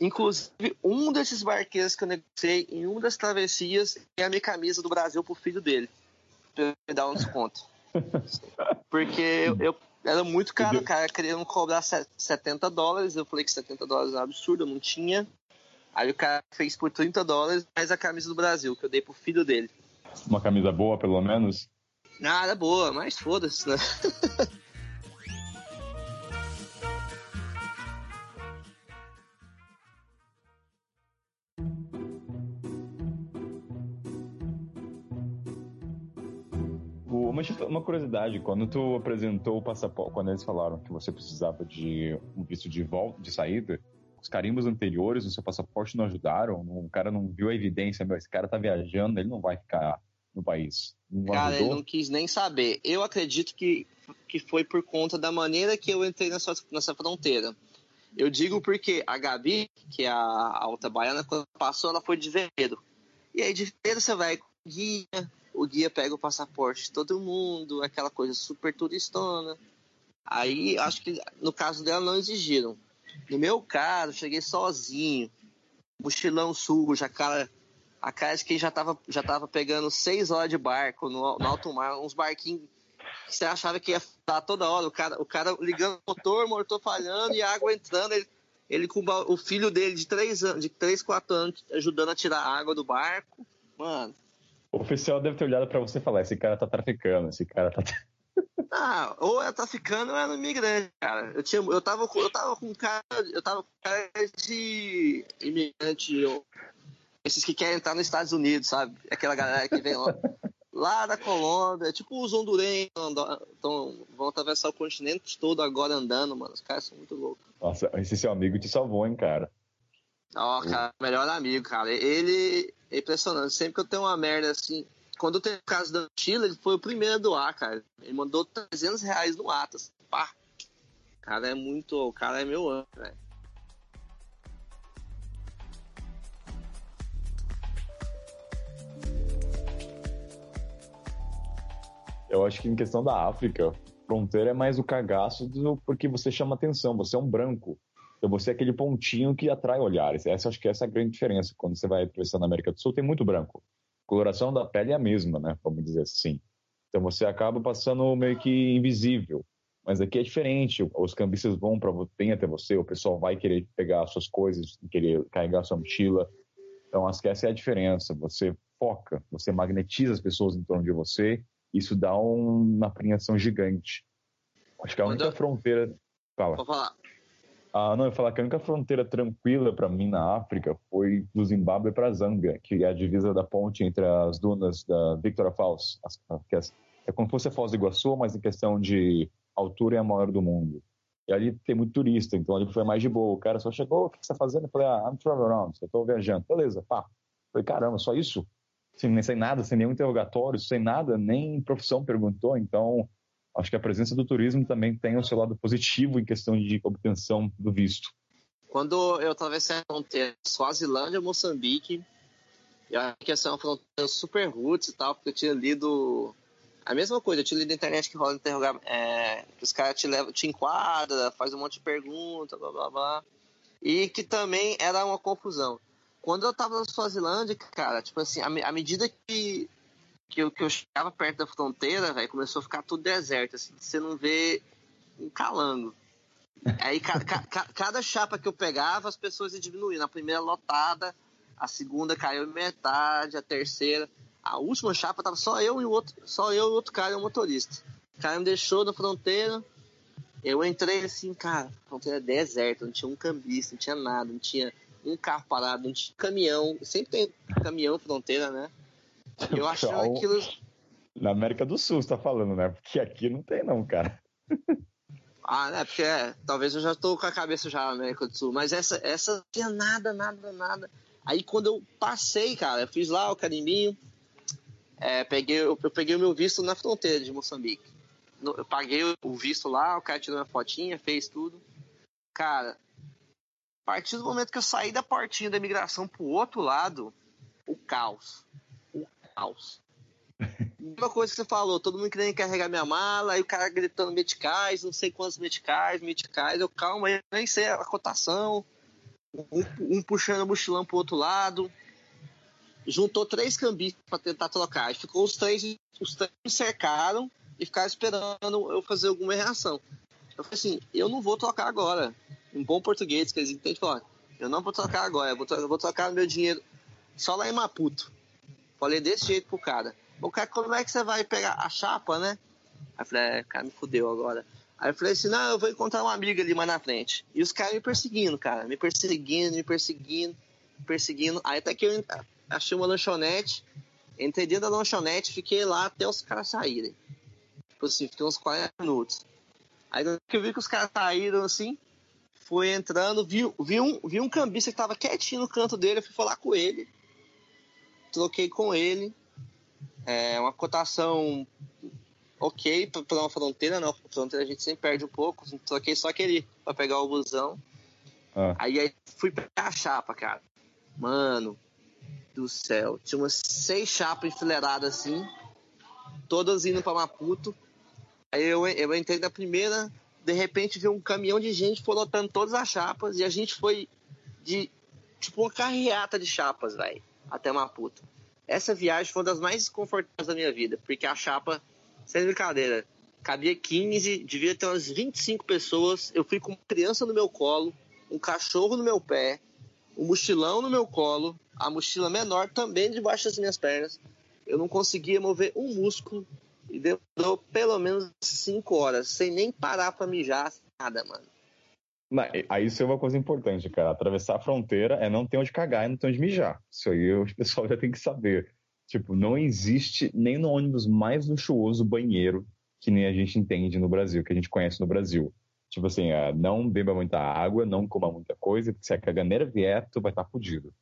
Inclusive, um desses barqueiros que eu negociei em uma das travessias é a minha camisa do Brasil pro filho dele. Pra me dar um desconto. Porque eu, eu, era muito caro, o cara querendo cobrar 70 dólares. Eu falei que 70 dólares é um absurdo, eu não tinha. Aí o cara fez por 30 dólares mais a camisa do Brasil, que eu dei pro filho dele. Uma camisa boa, pelo menos? Nada boa, mas foda-se, né? Uma curiosidade, quando tu apresentou o passaporte, quando eles falaram que você precisava de um visto de volta, de saída, os carimbos anteriores no seu passaporte não ajudaram? O cara não viu a evidência, meu, esse cara tá viajando, ele não vai ficar no país. Não cara, ajudou? ele não quis nem saber. Eu acredito que, que foi por conta da maneira que eu entrei nessa, nessa fronteira. Eu digo porque a Gabi, que é a, a outra baiana, quando passou, ela foi de vermelho. E aí de vermelho você vai com guia, o guia pega o passaporte de todo mundo, aquela coisa super turistona. Aí acho que no caso dela não exigiram. No meu caso, cheguei sozinho, mochilão sujo, a cara, a cara de quem já tava, já tava pegando seis horas de barco no, no alto mar, uns barquinhos que você achava que ia estar toda hora, o cara, o cara ligando o motor, motor falhando e a água entrando, ele, ele com o filho dele de três anos, de três, quatro anos, ajudando a tirar a água do barco. Mano, o oficial deve ter olhado para você e falar: esse cara tá traficando, esse cara tá. Ah, ou é traficando ou é imigrante, cara. Eu, tinha, eu, tava, eu tava com cara. Eu tava com cara de imigrante. Esses que querem entrar nos Estados Unidos, sabe? Aquela galera que vem lá. lá da Colômbia, tipo os hondurenhos, então, vão atravessar o continente todo agora andando, mano. Os caras são muito loucos. Nossa, esse seu amigo te salvou, hein, cara? Ó, oh, cara, melhor amigo, cara. Ele é impressionante. Sempre que eu tenho uma merda assim. Quando eu tenho o caso da Chile, ele foi o primeiro a doar, cara. Ele mandou 300 reais no Atas. Pá. O cara é muito. O cara é meu anjo, velho. Eu acho que em questão da África, fronteira é mais o cagaço do, porque você chama atenção, você é um branco. Então você é aquele pontinho que atrai olhares. Essa acho que essa é a grande diferença. Quando você vai atravessando a América do Sul, tem muito branco. A coloração da pele é a mesma, né? Vamos dizer assim. Então você acaba passando meio que invisível. Mas aqui é diferente. Os cambistas vão para bem até você, o pessoal vai querer pegar suas coisas, querer carregar sua mochila. Então acho que essa é a diferença. Você foca, você magnetiza as pessoas em torno de você isso dá um, uma apreensão gigante. Acho que a única fronteira. Fala. Vou falar. Ah, não, eu falar que a única fronteira tranquila para mim na África foi do Zimbábue para Zâmbia, que é a divisa da ponte entre as dunas da Victoria Falls, as, é, é como se fosse a Foz do Iguaçu, mas em questão de altura é a maior do mundo. E ali tem muito turista, então ali foi mais de boa. O cara só chegou, o que você está fazendo? Eu falei, ah, I'm traveling around, eu estou viajando. Beleza, pá. Eu falei, caramba, só isso? Sem, sem nada, sem nenhum interrogatório, sem nada, nem profissão perguntou. Então, acho que a presença do turismo também tem o seu lado positivo em questão de obtenção do visto. Quando eu atravessei a fronteira Suazilândia, Moçambique, eu acho que essa é uma fronteira super roots e tal, porque eu tinha lido a mesma coisa, eu tinha lido na internet que rola interrogar, é, que os caras te levam, te enquadra, faz um monte de perguntas, blá blá blá. E que também era uma confusão. Quando eu tava na Suazilândia, cara, tipo assim, à medida que, que, eu, que eu chegava perto da fronteira, velho, começou a ficar tudo deserto, assim, você não vê um calango. Aí ca, ca, cada chapa que eu pegava, as pessoas iam diminuindo. A primeira lotada, a segunda caiu em metade, a terceira. A última chapa tava só eu e o outro, só eu e o outro cara, o motorista. O cara me deixou na fronteira. Eu entrei assim, cara, a fronteira é deserta, não tinha um cambista, não tinha nada, não tinha um carro parado, um caminhão, sempre tem caminhão fronteira, né? Eu acho aquilo. Na América do Sul, você tá falando, né? Porque aqui não tem, não, cara. Ah, né? Porque é, talvez eu já tô com a cabeça já na América do Sul, mas essa, essa não tinha nada, nada, nada. Aí quando eu passei, cara, eu fiz lá o carimbinho, é, peguei, eu, eu, peguei o meu visto na fronteira de Moçambique. eu paguei o visto lá, o cara tirou uma fotinha, fez tudo. Cara, a partir do momento que eu saí da portinha da imigração pro outro lado, o caos. O caos. Uma coisa que você falou, todo mundo querendo carregar minha mala, aí o cara gritando meticais, não sei quantos meticais, meticais, eu calma, eu nem sei a cotação, um, um puxando o mochilão pro outro lado, juntou três cambistas para tentar trocar, ficou os três, os três me cercaram e ficaram esperando eu fazer alguma reação. Eu falei assim, eu não vou trocar agora, em bom português, que eles entendem, falar, eu não vou trocar agora, eu vou, trocar, eu vou trocar meu dinheiro só lá em Maputo. Falei desse jeito pro cara. O cara, como é que você vai pegar a chapa, né? Aí eu falei, é, cara, me fudeu agora. Aí eu falei assim, não, eu vou encontrar uma amiga ali mais na frente. E os caras me perseguindo, cara, me perseguindo, me perseguindo, me perseguindo. Aí até que eu achei uma lanchonete, entrei dentro da lanchonete, fiquei lá até os caras saírem. Tipo assim, fiquei uns 40 minutos. Aí que eu vi que os caras saíram assim, foi entrando, vi, vi, um, vi um cambista que tava quietinho no canto dele, eu fui falar com ele, troquei com ele, é, uma cotação ok para uma fronteira, não, fronteira a gente sempre perde um pouco, troquei só aquele para pegar o busão. Ah. Aí, aí fui pegar a chapa, cara. Mano do céu, tinha umas seis chapas enfileiradas assim, todas indo para Maputo. Aí eu, eu entrei na primeira, de repente veio um caminhão de gente lotando todas as chapas e a gente foi de tipo uma carreata de chapas, velho, até Maputo. Essa viagem foi uma das mais confortáveis da minha vida, porque a chapa, sem brincadeira, cabia 15, devia ter umas 25 pessoas. Eu fui com uma criança no meu colo, um cachorro no meu pé, um mochilão no meu colo, a mochila menor também debaixo das minhas pernas. Eu não conseguia mover um músculo e demorou pelo menos 5 horas, sem nem parar pra mijar, nada, mano. Não, aí isso é uma coisa importante, cara. Atravessar a fronteira é não ter onde cagar e não ter onde mijar. Isso aí o pessoal já tem que saber. Tipo, não existe nem no ônibus mais luxuoso banheiro que nem a gente entende no Brasil, que a gente conhece no Brasil. Tipo assim, é, não beba muita água, não coma muita coisa, porque se a caganeira vier, tu vai estar tá fudido.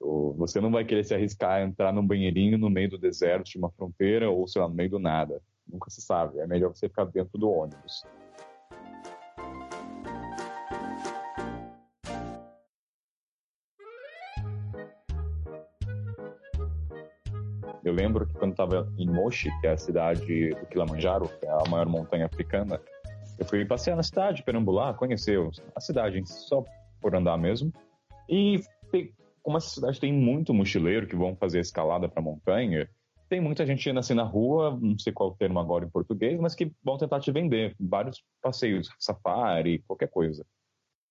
Você não vai querer se arriscar a entrar num banheirinho no meio do deserto de uma fronteira ou, sei lá, no meio do nada. Nunca se sabe. É melhor você ficar dentro do ônibus. Eu lembro que quando estava em Moshi, que é a cidade do Kilimanjaro, que é a maior montanha africana, eu fui passear na cidade, perambular, conhecer a cidade só por andar mesmo. E como essa cidade tem muito mochileiro que vão fazer escalada para montanha, tem muita gente indo assim na rua, não sei qual o termo agora em português, mas que vão tentar te vender vários passeios, safari, qualquer coisa.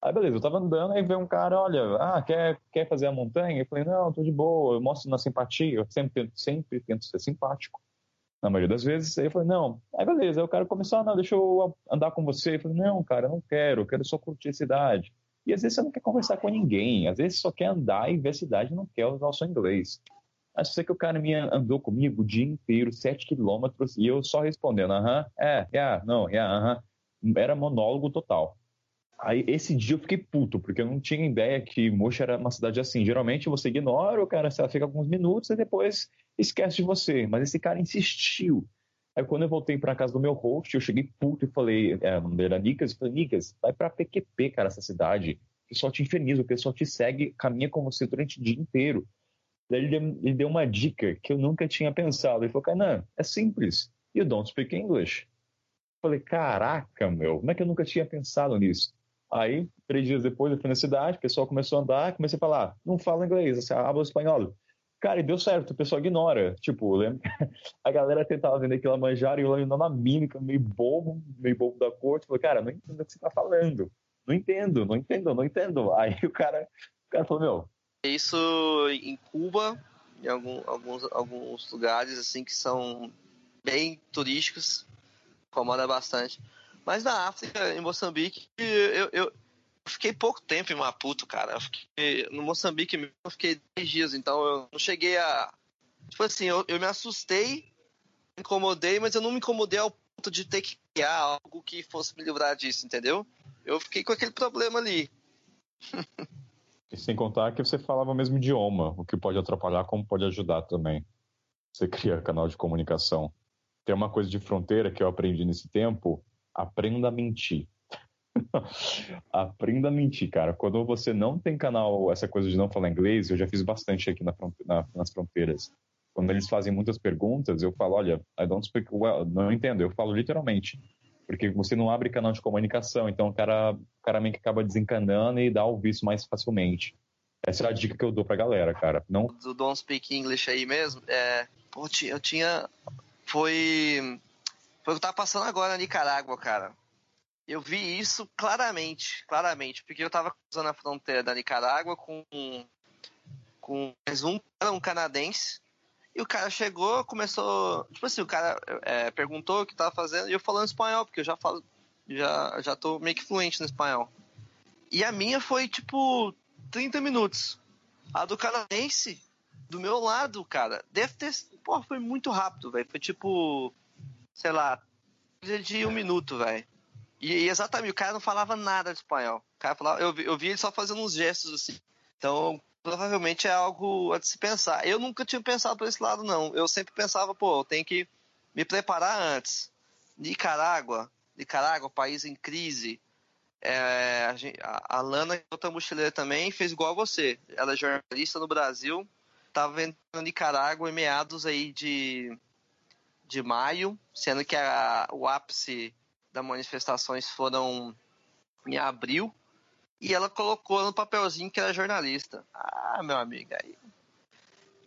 Aí beleza, eu tava andando, aí veio um cara, olha, ah, quer, quer fazer a montanha? Eu falei, não, tô de boa, eu mostro na simpatia, eu sempre, sempre tento ser simpático, na maioria das vezes. Aí eu falei, não, aí beleza, aí o cara começou, ah, não, deixa eu andar com você. Eu falei, não, cara, eu não quero, eu quero só curtir a cidade. E às vezes você não quer conversar com ninguém, às vezes só quer andar e ver a cidade não quer usar o seu inglês. Mas você que o cara me andou comigo o dia inteiro, sete quilômetros, e eu só respondendo, aham, é, yeah, não, yeah, aham. Era monólogo total. Aí esse dia eu fiquei puto, porque eu não tinha ideia que Mocha era uma cidade assim. Geralmente você ignora, o cara fica alguns minutos e depois esquece de você. Mas esse cara insistiu. Aí quando eu voltei para casa do meu host, eu cheguei puto e falei, é, o nome era Nicas, eu falei, Nicas, vai pra PQP, cara, essa cidade. Que só te inferniza, que só te segue, caminha com você durante o dia inteiro. Daí ele deu, ele deu uma dica que eu nunca tinha pensado. Ele falou, cara, é simples. You don't speak English. Eu falei, caraca, meu, como é que eu nunca tinha pensado nisso? Aí, três dias depois, eu fui na cidade, o pessoal começou a andar, comecei a falar, não fala inglês, você habla espanhol. Cara, e deu certo, o pessoal ignora. Tipo, lembra? A galera tentava vender aquilo a manjar e eu ainda na mímica, meio bobo, meio bobo da corte. Falei, cara, não entendo o que você tá falando. Não entendo, não entendo, não entendo. Aí o cara, o cara falou, meu. Isso em Cuba, em algum, alguns, alguns lugares, assim, que são bem turísticos, incomoda bastante. Mas na África, em Moçambique, eu, eu fiquei pouco tempo em Maputo, cara. Eu fiquei, no Moçambique eu fiquei 10 dias, então eu não cheguei a. Tipo assim, eu, eu me assustei, me incomodei, mas eu não me incomodei ao ponto de ter que criar algo que fosse me livrar disso, entendeu? Eu fiquei com aquele problema ali. e sem contar que você falava o mesmo idioma, o que pode atrapalhar, como pode ajudar também. Você cria canal de comunicação. Tem uma coisa de fronteira que eu aprendi nesse tempo, aprenda a mentir. aprenda a mentir, cara. Quando você não tem canal, essa coisa de não falar inglês, eu já fiz bastante aqui na, na, nas fronteiras. Quando eles fazem muitas perguntas, eu falo, olha, I don't speak well, não entendo. Eu falo literalmente. Porque você não abre canal de comunicação, então o cara, o cara meio que acaba desencanando e dá o visto mais facilmente. Essa é a dica que eu dou pra galera, cara. Não... Do Don't Speak English aí mesmo, é, pô, eu tinha. Foi foi o que tá passando agora na Nicarágua, cara. Eu vi isso claramente, claramente, porque eu tava cruzando a fronteira da Nicarágua com, com mais um, um canadense, e o cara chegou, começou. Tipo assim, o cara é, perguntou o que tava fazendo, e eu falando espanhol, porque eu já falo. Já, já tô meio que fluente no espanhol. E a minha foi tipo 30 minutos. A do canadense, do meu lado, cara, deve ter. Pô, foi muito rápido, velho. Foi tipo sei lá, de um minuto, velho. E, e, exatamente, o cara não falava nada de espanhol. O cara falava, eu, eu vi ele só fazendo uns gestos assim. Então, provavelmente é algo a se pensar. Eu nunca tinha pensado por esse lado, não. Eu sempre pensava, pô, eu tenho que me preparar antes. Nicarágua, Nicarágua, país em crise. É, a, a, Lana, outra mochileira também, fez igual a você. Ela é jornalista no Brasil, estava vendo Nicarágua em meados aí de de maio, sendo que a, o ápice das manifestações foram em abril. E ela colocou no papelzinho que era jornalista. Ah, meu amigo, aí.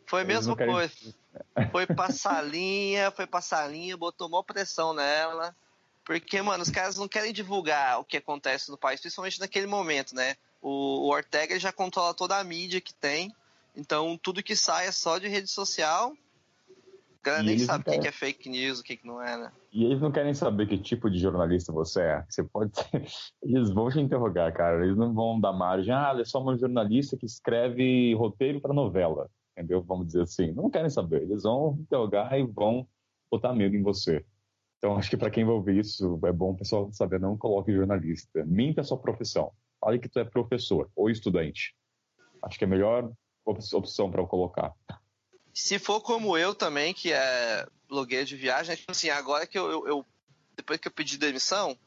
Foi a mesma coisa. Foi passar linha, foi passar linha, botou maior pressão nela. Porque, mano, os caras não querem divulgar o que acontece no país, principalmente naquele momento, né? O, o Ortega já controla toda a mídia que tem. Então, tudo que sai é só de rede social nem sabe o querem... que é fake news, o que, que não é, né? E eles não querem saber que tipo de jornalista você é. Você pode Eles vão te interrogar, cara. Eles não vão dar margem. Ah, ele é só uma jornalista que escreve roteiro para novela. entendeu? Vamos dizer assim. Não querem saber. Eles vão interrogar e vão botar medo em você. Então, acho que para quem vai ouvir isso, é bom o pessoal saber, não coloque jornalista. Minta a sua profissão. Fale que tu é professor ou estudante. Acho que é a melhor opção para eu colocar. Se for como eu também, que é blogueiro de viagem, tipo assim, agora que eu, eu, eu depois que eu pedi demissão,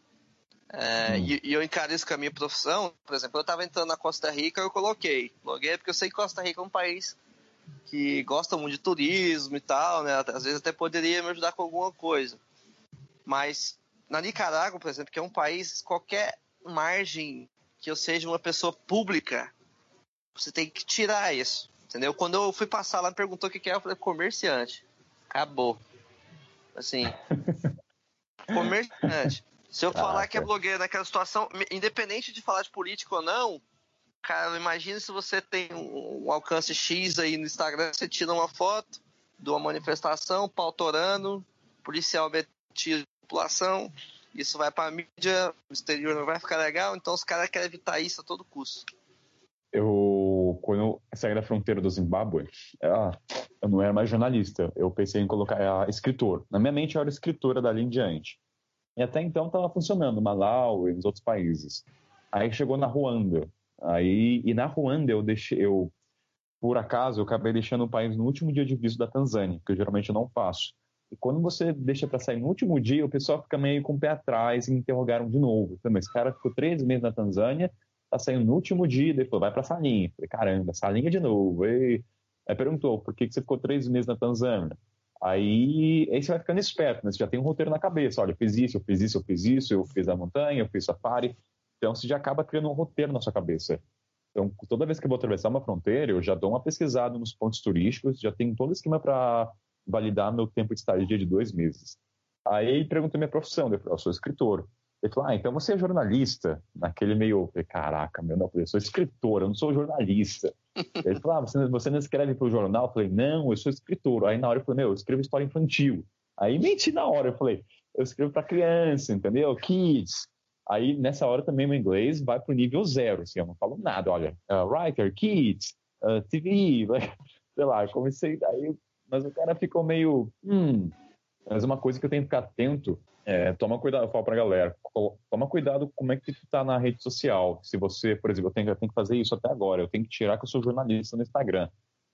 é, hum. e, e, eu encaro isso com a minha profissão, por exemplo, eu estava entrando na Costa Rica, eu coloquei blogueiro, porque eu sei que Costa Rica é um país que gosta muito de turismo e tal, né? Às vezes até poderia me ajudar com alguma coisa. Mas na Nicarágua, por exemplo, que é um país, qualquer margem que eu seja uma pessoa pública, você tem que tirar isso. Entendeu? Quando eu fui passar lá, perguntou o que, que é, eu falei comerciante. Acabou. Assim. comerciante. Se eu falar que é blogueiro naquela situação, independente de falar de política ou não, cara, imagina se você tem um alcance X aí no Instagram, você tira uma foto de uma manifestação, pautorando, policial metido população, isso vai para a mídia, o exterior não vai ficar legal, então os caras querem evitar isso a todo custo eu, quando eu saí da fronteira do Zimbábue, eu não era mais jornalista, eu pensei em colocar é, escritor. Na minha mente eu era escritora dali em diante. E até então estava funcionando, Malau e nos outros países. Aí chegou na Ruanda. Aí, e na Ruanda eu deixei, eu, por acaso, eu acabei deixando o país no último dia de visto da Tanzânia, que eu geralmente não faço. E quando você deixa para sair no último dia, o pessoal fica meio com o pé atrás e interrogaram de novo. Esse cara ficou três meses na Tanzânia, tá saindo no último dia, ele falou, vai pra salinha. Falei, caramba, salinha de novo. E... Aí perguntou, por que, que você ficou três meses na Tanzânia? Aí, aí você vai ficando esperto, né? Você já tem um roteiro na cabeça. Olha, eu fiz isso, eu fiz isso, eu fiz isso, eu fiz a montanha, eu fiz safari. Então você já acaba criando um roteiro na sua cabeça. Então, toda vez que eu vou atravessar uma fronteira, eu já dou uma pesquisada nos pontos turísticos, já tenho todo o esquema para validar meu tempo de estadia de dois meses. Aí perguntou minha profissão, eu sou escritor. Ele falou, ah, então você é jornalista. Naquele meio, caraca, meu, não, eu sou escritor, eu não sou jornalista. Ele falou, ah, você, você não escreve para o jornal? Eu falei, não, eu sou escritor. Aí na hora eu falei, meu, eu escrevo história infantil. Aí menti na hora, eu falei, eu escrevo para criança, entendeu? Kids. Aí nessa hora também meu inglês vai para o nível zero, assim, eu não falo nada, olha, uh, writer, kids, uh, TV, sei lá, comecei, aí, mas o cara ficou meio, hum, mas uma coisa que eu tenho que ficar atento é, toma cuidado, eu falo pra galera, toma cuidado como é que tu tá na rede social. Se você, por exemplo, eu tenho, eu tenho que fazer isso até agora, eu tenho que tirar que eu sou jornalista no Instagram.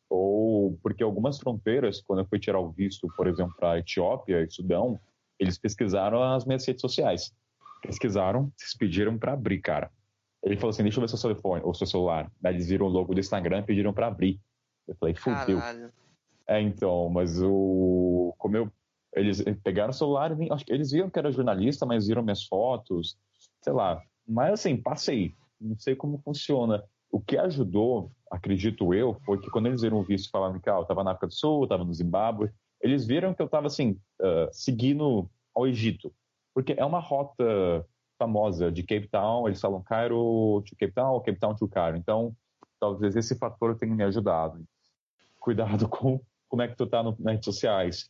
Ou porque algumas fronteiras, quando eu fui tirar o visto, por exemplo, para Etiópia e Sudão, eles pesquisaram as minhas redes sociais. Pesquisaram, se pediram para abrir, cara. Ele falou assim: deixa eu ver seu telefone ou seu celular. Daí eles viram o logo do Instagram e pediram para abrir. Eu falei, fudeu. É, então, mas o. Como eu eles pegaram o celular e eles viram que era jornalista, mas viram minhas fotos, sei lá. Mas assim, passei. Não sei como funciona. O que ajudou, acredito eu, foi que quando eles viram o visto falando que ah, eu estava na África do Sul, estava no Zimbábue, eles viram que eu estava assim, uh, seguindo ao Egito. Porque é uma rota famosa de Cape Town, eles falam Cairo to Cape Town Cape Town to Cairo. Então, talvez esse fator tenha me ajudado. Cuidado com como é que tu tá no, nas redes sociais.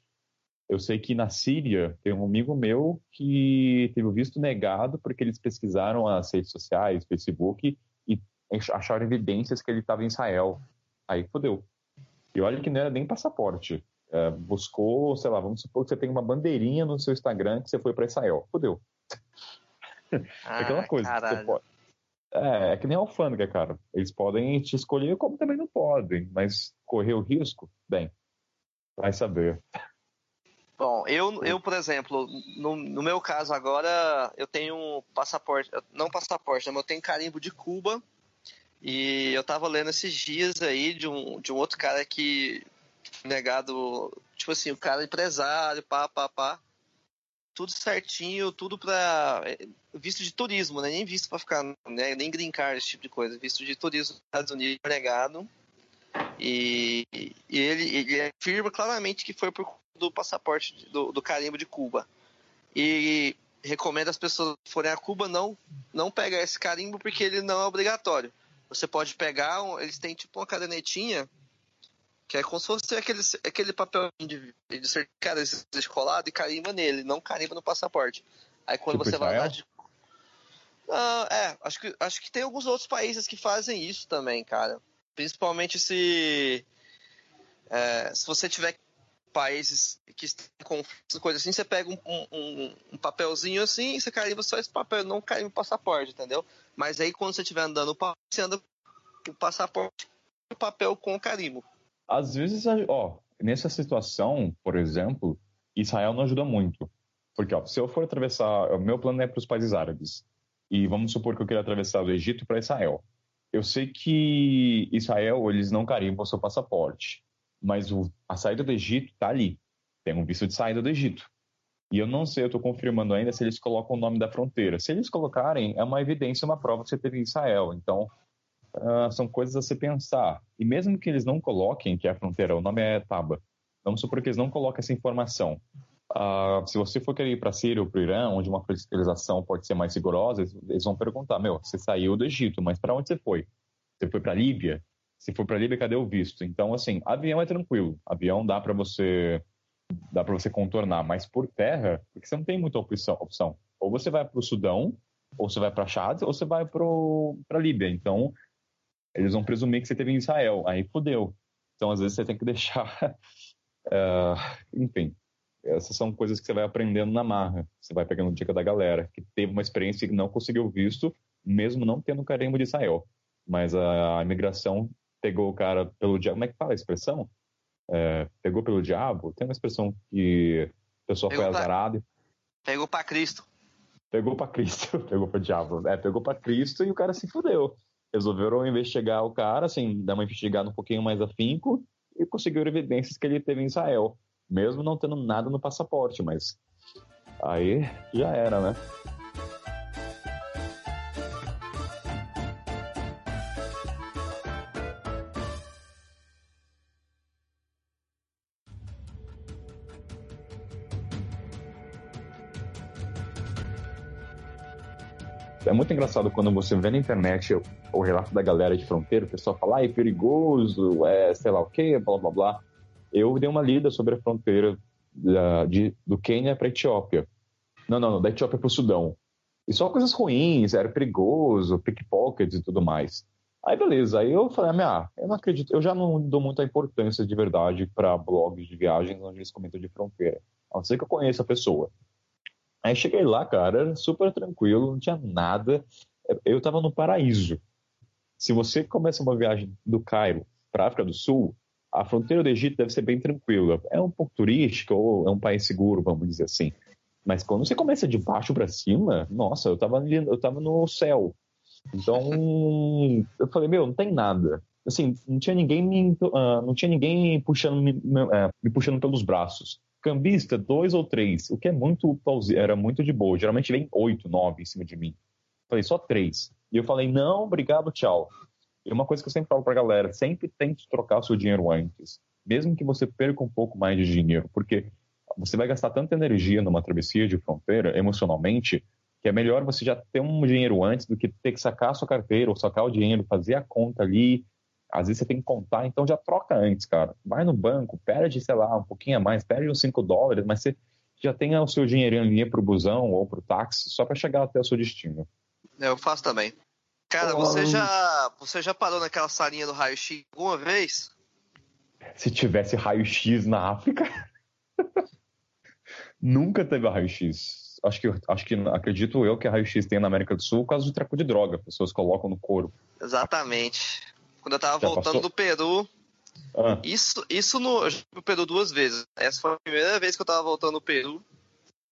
Eu sei que na Síria tem um amigo meu que teve o visto negado porque eles pesquisaram as redes sociais, Facebook, e acharam evidências que ele estava em Israel. Aí fodeu. E olha que não era nem passaporte. É, buscou, sei lá, vamos supor que você tem uma bandeirinha no seu Instagram que você foi para Israel. Fodeu. Ah, Aquela coisa. Pode... É, é que nem alfândega, cara. Eles podem te escolher como também não podem, mas correr o risco, bem, vai saber. Bom, eu, eu por exemplo, no, no meu caso agora, eu tenho passaporte, não passaporte, mas eu tenho carimbo de Cuba. E eu tava lendo esses dias aí de um, de um outro cara que negado, tipo assim, o cara empresário, pá, pá, pá. Tudo certinho, tudo pra. É, visto de turismo, né? Nem visto pra ficar, né? Nem grincar, esse tipo de coisa. Visto de turismo nos Estados Unidos negado. E, e ele, ele afirma claramente que foi por do passaporte, do, do carimbo de Cuba. E recomendo as pessoas que forem a Cuba não, não pegar esse carimbo porque ele não é obrigatório. Você pode pegar, um, eles têm tipo uma cadernetinha que é como se fosse aquele, aquele papel de, de certificado descolado e carimba nele, não carimba no passaporte. Aí quando tipo você vai lá de... Ah, é, acho que, acho que tem alguns outros países que fazem isso também, cara. Principalmente se É, se você tiver países que estão com coisa assim, você pega um, um, um, papelzinho assim, você carimba só esse papel, não carimba o passaporte, entendeu? Mas aí quando você estiver andando, você anda o passaporte e o papel com o carimbo. Às vezes, ó, nessa situação, por exemplo, Israel não ajuda muito. Porque, ó, se eu for atravessar, o meu plano é para os países árabes. E vamos supor que eu queira atravessar do Egito para Israel. Eu sei que Israel, eles não carimbam o seu passaporte. Mas o, a saída do Egito está ali. Tem um visto de saída do Egito. E eu não sei, eu estou confirmando ainda se eles colocam o nome da fronteira. Se eles colocarem, é uma evidência, uma prova que você teve em Israel. Então, uh, são coisas a se pensar. E mesmo que eles não coloquem que é a fronteira, o nome é Taba. Vamos supor que eles não coloquem essa informação. Uh, se você for querer ir para a Síria ou para o Irã, onde uma fiscalização pode ser mais rigorosa, eles vão perguntar: meu, você saiu do Egito, mas para onde você foi? Você foi para a Líbia? Se for para Líbia, cadê o visto? Então, assim, avião é tranquilo. Avião dá para você dá para você contornar, mas por terra, porque você não tem muita opção. opção. Ou você vai para o Sudão, ou você vai para Chad, ou você vai para Líbia. Então, eles vão presumir que você teve em Israel. Aí fodeu. Então, às vezes, você tem que deixar. uh, enfim, essas são coisas que você vai aprendendo na marra. Você vai pegando dica da galera que teve uma experiência e não conseguiu visto, mesmo não tendo carimbo de Israel. Mas a imigração pegou o cara pelo diabo. Como é que fala a expressão? É, pegou pelo diabo? Tem uma expressão que a pessoa pegou foi azarada. Pegou para Cristo. Pegou para Cristo, pegou para o diabo. É, pegou para Cristo e o cara se fudeu resolveram investigar o cara, assim, dar uma investigada um pouquinho mais afinco e conseguiram evidências que ele teve em Israel, mesmo não tendo nada no passaporte, mas aí já era, né? Muito engraçado quando você vê na internet o relato da galera de fronteira, o pessoal fala, ah, é perigoso, é sei lá o quê, blá blá blá. Eu dei uma lida sobre a fronteira da, de, do Quênia para Etiópia. Não, não, não, da Etiópia para o Sudão. E só coisas ruins, era perigoso, pickpockets e tudo mais. Aí beleza, aí eu falei, ah, eu não acredito, eu já não dou muita importância de verdade para blogs de viagens onde eles comentam de fronteira. A não ser que eu conheça a pessoa. Aí cheguei lá, cara, era super tranquilo, não tinha nada. Eu tava no paraíso. Se você começa uma viagem do Cairo para África do Sul, a fronteira do Egito deve ser bem tranquila. É um pouco turística ou é um país seguro, vamos dizer assim. Mas quando você começa de baixo para cima, nossa, eu tava, eu tava no céu. Então, eu falei, meu, não tem nada. Assim, não tinha ninguém me, uh, não tinha ninguém puxando, me, uh, me puxando pelos braços. Cambista, dois ou três, o que é muito era muito de boa. Geralmente vem oito, nove em cima de mim. Falei, só três. E eu falei, não, obrigado, tchau. E uma coisa que eu sempre falo pra galera, sempre tente trocar o seu dinheiro antes. Mesmo que você perca um pouco mais de dinheiro, porque você vai gastar tanta energia numa travessia de fronteira, emocionalmente, que é melhor você já ter um dinheiro antes do que ter que sacar a sua carteira ou sacar o dinheiro, fazer a conta ali, às vezes você tem que contar, então já troca antes, cara. Vai no banco, perde, sei lá, um pouquinho a mais, perde uns 5 dólares, mas você já tem o seu dinheirinho ali pro busão ou pro táxi, só para chegar até o seu destino. Eu faço também. Cara, você já, você já parou naquela salinha do raio-x alguma vez? Se tivesse raio-x na África. Nunca teve raio-x. Acho que, acho que acredito eu que a raio-x tem na América do Sul por causa do treco de droga. Pessoas colocam no couro. Exatamente. Quando eu tava Já voltando passou? do Peru. Ah. Isso, isso no. Eu fui pro Peru duas vezes. Essa foi a primeira vez que eu tava voltando do Peru.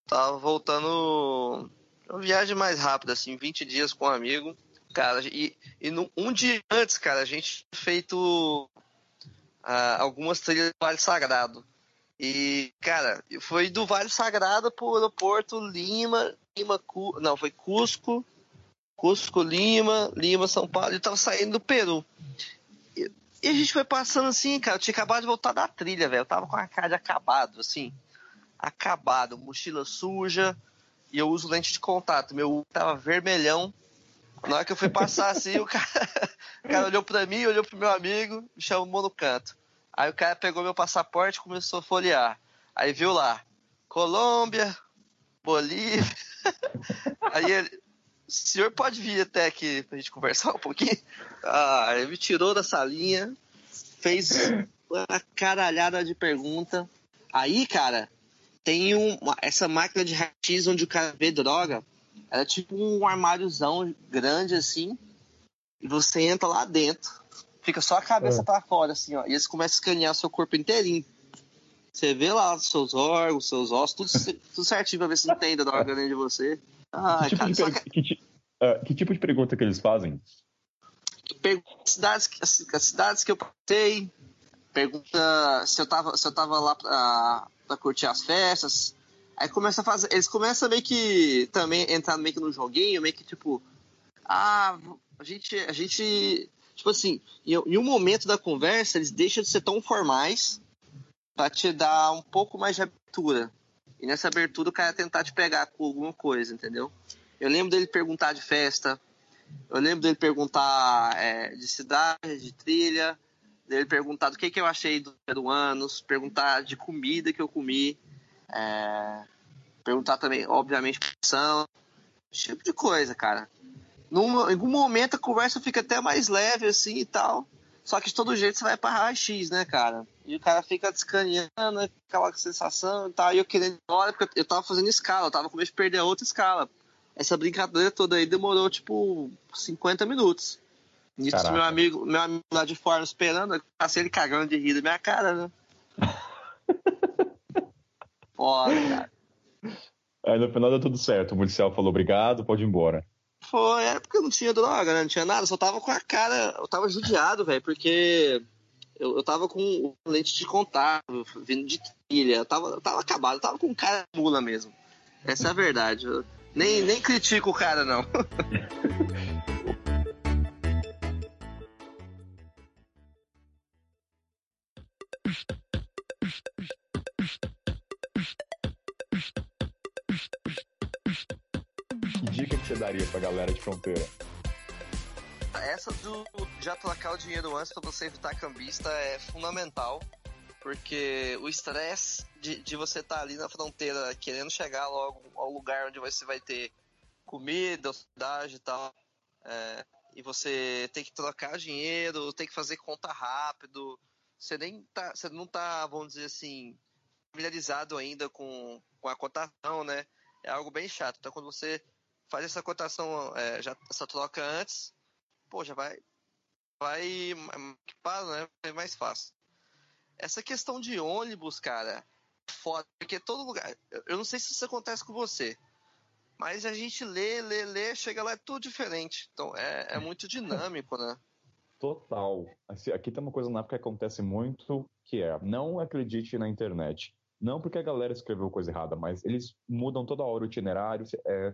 Tava voltando. Uma viagem mais rápida, assim, 20 dias com um amigo. Cara, e, e no, um dia antes, cara, a gente tinha feito ah, algumas trilhas do Vale Sagrado. E, cara, foi do Vale Sagrado pro aeroporto Lima, Lima, Cu, não, foi Cusco, Cusco, Lima, Lima, São Paulo, e tava saindo do Peru. E, a gente foi passando assim, cara, eu tinha acabado de voltar da trilha, velho. Eu tava com a cara de acabado, assim. Acabado, mochila suja, e eu uso lente de contato. Meu tava vermelhão. Na hora que eu fui passar assim, o cara, o cara olhou pra mim, olhou pro meu amigo, me chamou no canto. Aí o cara pegou meu passaporte e começou a folhear. Aí viu lá, Colômbia, Bolívia. Aí ele, o senhor pode vir até aqui pra gente conversar um pouquinho? Ah, ele me tirou da salinha, fez uma caralhada de pergunta. Aí, cara, tem um, essa máquina de raio-x onde o cara vê droga. Ela é tipo um armáriozão grande assim. E você entra lá dentro. Fica só a cabeça é. para fora, assim, ó. E eles começam a escanear seu corpo inteirinho. Você vê lá os seus órgãos, seus ossos, tudo, tudo certinho pra ver se não tem droga dentro de você. Que, tipo cara, de, que, uh, que, tipo de pergunta que eles fazem? Pergunta cidades, as cidades que eu passei, pergunta se eu tava, se eu tava lá pra, pra curtir as festas. Aí começa a fazer. Eles começam meio que também entrar meio que no joguinho, meio que tipo. Ah, a gente. A gente. Tipo assim, em, em um momento da conversa, eles deixam de ser tão formais para te dar um pouco mais de abertura. E nessa abertura o cara tentar te pegar com alguma coisa, entendeu? Eu lembro dele perguntar de festa, eu lembro dele perguntar é, de cidade, de trilha, dele perguntar do que, que eu achei do peruanos, perguntar de comida que eu comi, é, perguntar também, obviamente, posição, esse tipo de coisa, cara. Num, em algum momento a conversa fica até mais leve assim e tal. Só que de todo jeito você vai pra raio-x, né, cara? E o cara fica descaneando, aquela sensação e tal. E eu querendo ir embora, porque eu tava fazendo escala, eu tava com medo de perder a outra escala. Essa brincadeira toda aí demorou, tipo, 50 minutos. Nisso, meu amigo, meu amigo lá de fora esperando, eu passei ele cagando de rir da minha cara, né? Foda, cara. Aí no final deu tudo certo. O policial falou obrigado, pode ir embora. Foi, é porque eu não tinha droga, né? Não tinha nada, só tava com a cara. Eu tava judiado, velho, porque eu, eu tava com lente de contato, vindo de trilha. Eu tava, eu tava acabado, eu tava com cara mula mesmo. Essa é a verdade. Eu nem, nem critico o cara, não. você daria pra galera de fronteira? Essa do já trocar o dinheiro antes para você evitar cambista é fundamental, porque o estresse de, de você estar tá ali na fronteira querendo chegar logo ao lugar onde você vai ter comida, hospedagem e tal, é, e você tem que trocar dinheiro, tem que fazer conta rápido, você nem tá, você não tá, vamos dizer assim, familiarizado ainda com, com a cotação, né? É algo bem chato. Então, quando você faz essa cotação, é, já, essa troca antes, já vai, vai equipado, né? É mais fácil. Essa questão de ônibus, cara, foda, porque todo lugar. Eu não sei se isso acontece com você, mas a gente lê, lê, lê, chega lá é tudo diferente. Então é, é muito dinâmico, né? Total. Assim, aqui tem uma coisa na época que acontece muito, que é não acredite na internet. Não porque a galera escreveu coisa errada, mas eles mudam toda hora o itinerário. É,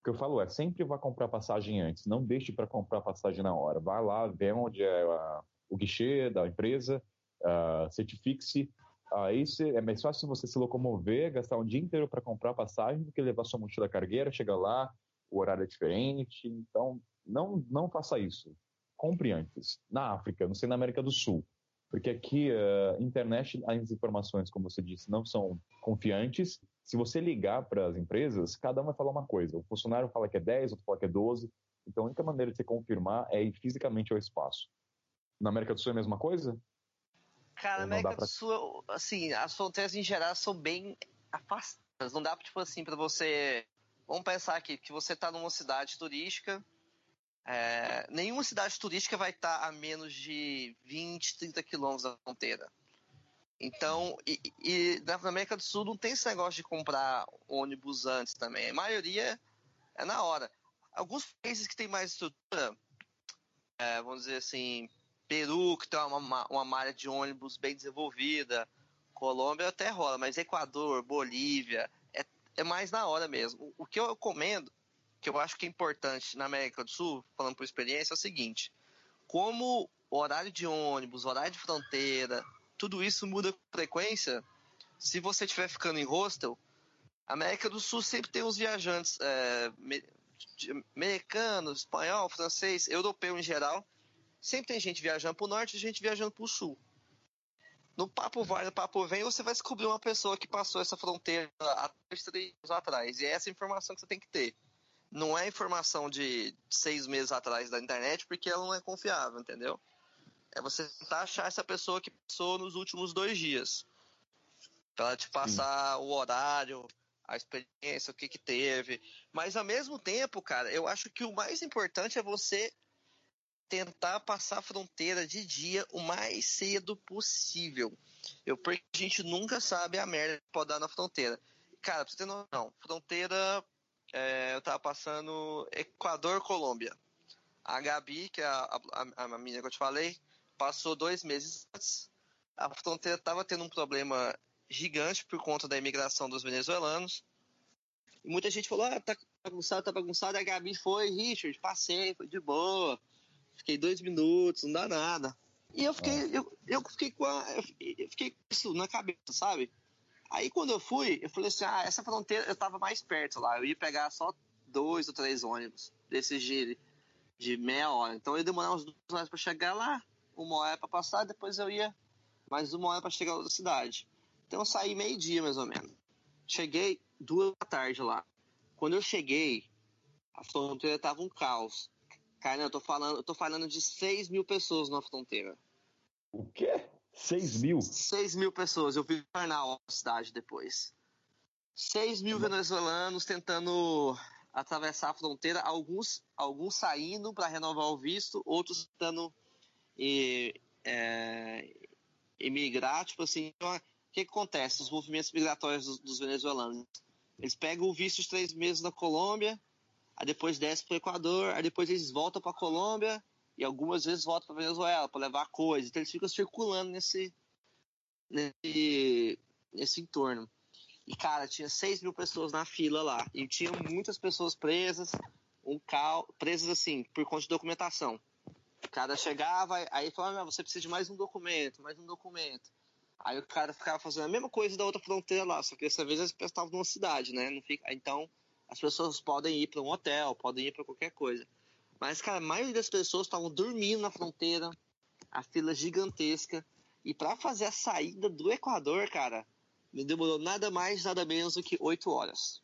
o que eu falo é, sempre vá comprar passagem antes, não deixe para comprar passagem na hora. Vá lá, vê onde é a, o guichê da empresa, uh, certifique-se. Aí é mais fácil você se locomover, gastar um dia inteiro para comprar passagem do que levar sua mochila cargueira, chegar lá, o horário é diferente. Então, não, não faça isso. Compre antes. Na África, não sei na América do Sul. Porque aqui, uh, internet, as informações, como você disse, não são confiantes se você ligar para as empresas, cada um vai falar uma coisa. O funcionário fala que é 10, outro fala que é 12. Então, a única maneira de você confirmar é ir fisicamente ao espaço. Na América do Sul é a mesma coisa? Cara, na América pra... do Sul, assim, as fronteiras em geral são bem afastadas. Não dá, tipo assim, para você. Vamos pensar aqui, que você está numa cidade turística. É... nenhuma cidade turística vai estar tá a menos de 20, 30 quilômetros da fronteira. Então, e, e, na América do Sul não tem esse negócio de comprar ônibus antes também. A maioria é na hora. Alguns países que tem mais estrutura, é, vamos dizer assim, Peru, que tem uma, uma malha de ônibus bem desenvolvida, Colômbia até rola, mas Equador, Bolívia, é, é mais na hora mesmo. O, o que eu recomendo, que eu acho que é importante na América do Sul, falando por experiência, é o seguinte: como horário de ônibus, horário de fronteira, tudo isso muda com frequência. Se você estiver ficando em hostel, a América do Sul sempre tem uns viajantes é, americanos, espanhol, francês, europeu em geral. Sempre tem gente viajando para o norte e gente viajando para o sul. No papo vai, no papo vem, você vai descobrir uma pessoa que passou essa fronteira há três anos atrás. E é essa informação que você tem que ter. Não é informação de seis meses atrás da internet, porque ela não é confiável, entendeu? É você tentar achar essa pessoa que passou nos últimos dois dias. Pra ela te passar Sim. o horário, a experiência, o que que teve. Mas ao mesmo tempo, cara, eu acho que o mais importante é você tentar passar a fronteira de dia o mais cedo possível. Eu, porque a gente nunca sabe a merda que pode dar na fronteira. Cara, pra você ter noção, fronteira, é, eu tava passando Equador-Colômbia. A Gabi, que é a, a, a menina que eu te falei, passou dois meses antes. A fronteira tava tendo um problema gigante por conta da imigração dos venezuelanos. E muita gente falou, ah, tá bagunçado, tá bagunçado. A Gabi foi, Richard, passei, foi de boa Fiquei dois minutos, não dá nada. E eu fiquei, ah. eu, eu fiquei com a, eu fiquei com isso na cabeça, sabe? Aí quando eu fui, eu falei assim, ah, essa fronteira eu tava mais perto lá, eu ia pegar só dois ou três ônibus desses de, de meia hora. Então eu ia demorar uns duas horas para chegar lá, uma hora para passar, depois eu ia mais uma hora para chegar na outra cidade. Então eu saí meio dia mais ou menos. Cheguei duas da tarde lá. Quando eu cheguei, a fronteira tava um caos. Cara, eu tô falando, eu tô falando de 6 mil pessoas na fronteira. O quê? 6 mil? 6 mil pessoas. Eu vi jornal na cidade depois. 6 mil venezuelanos tentando atravessar a fronteira, alguns, alguns saindo para renovar o visto, outros tentando e, é, emigrar. Tipo assim, então, o que, que, acontece? Os movimentos migratórios dos, dos venezuelanos. Eles pegam o visto de três meses na Colômbia, aí depois desce para o Equador, aí depois eles voltam para a Colômbia e algumas vezes voltam para Venezuela para levar coisa. Então eles ficam circulando nesse, nesse, nesse entorno. E cara, tinha 6 mil pessoas na fila lá e tinha muitas pessoas presas, um cal, presas assim por conta de documentação. O cara chegava, aí falava, você precisa de mais um documento, mais um documento. Aí o cara ficava fazendo a mesma coisa da outra fronteira lá, só que dessa vez eles estavam numa cidade, né? Não fica, então as pessoas podem ir para um hotel, podem ir para qualquer coisa. Mas, cara, a maioria das pessoas estavam dormindo na fronteira, a fila gigantesca. E para fazer a saída do Equador, cara, me demorou nada mais, nada menos do que oito horas.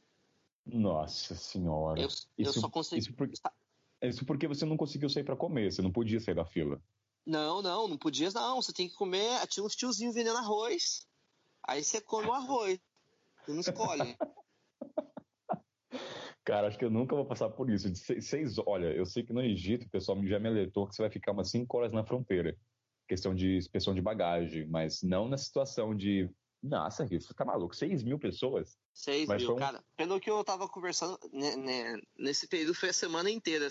Nossa senhora. Eu, isso, eu só consegui. Isso porque você não conseguiu sair para comer, você não podia sair da fila. Não, não, não podia não. Você tem que comer. Tinha uns tiozinhos vendendo arroz. Aí você come o arroz. Você não escolhe. Cara, acho que eu nunca vou passar por isso. De seis, seis, olha, eu sei que no Egito o pessoal já me alertou que você vai ficar umas cinco horas na fronteira. Questão de inspeção de bagagem, mas não na situação de. Nossa, você tá maluco? Seis mil pessoas? Seis mas mil, um... cara. Pelo que eu tava conversando, né, né, nesse período foi a semana inteira.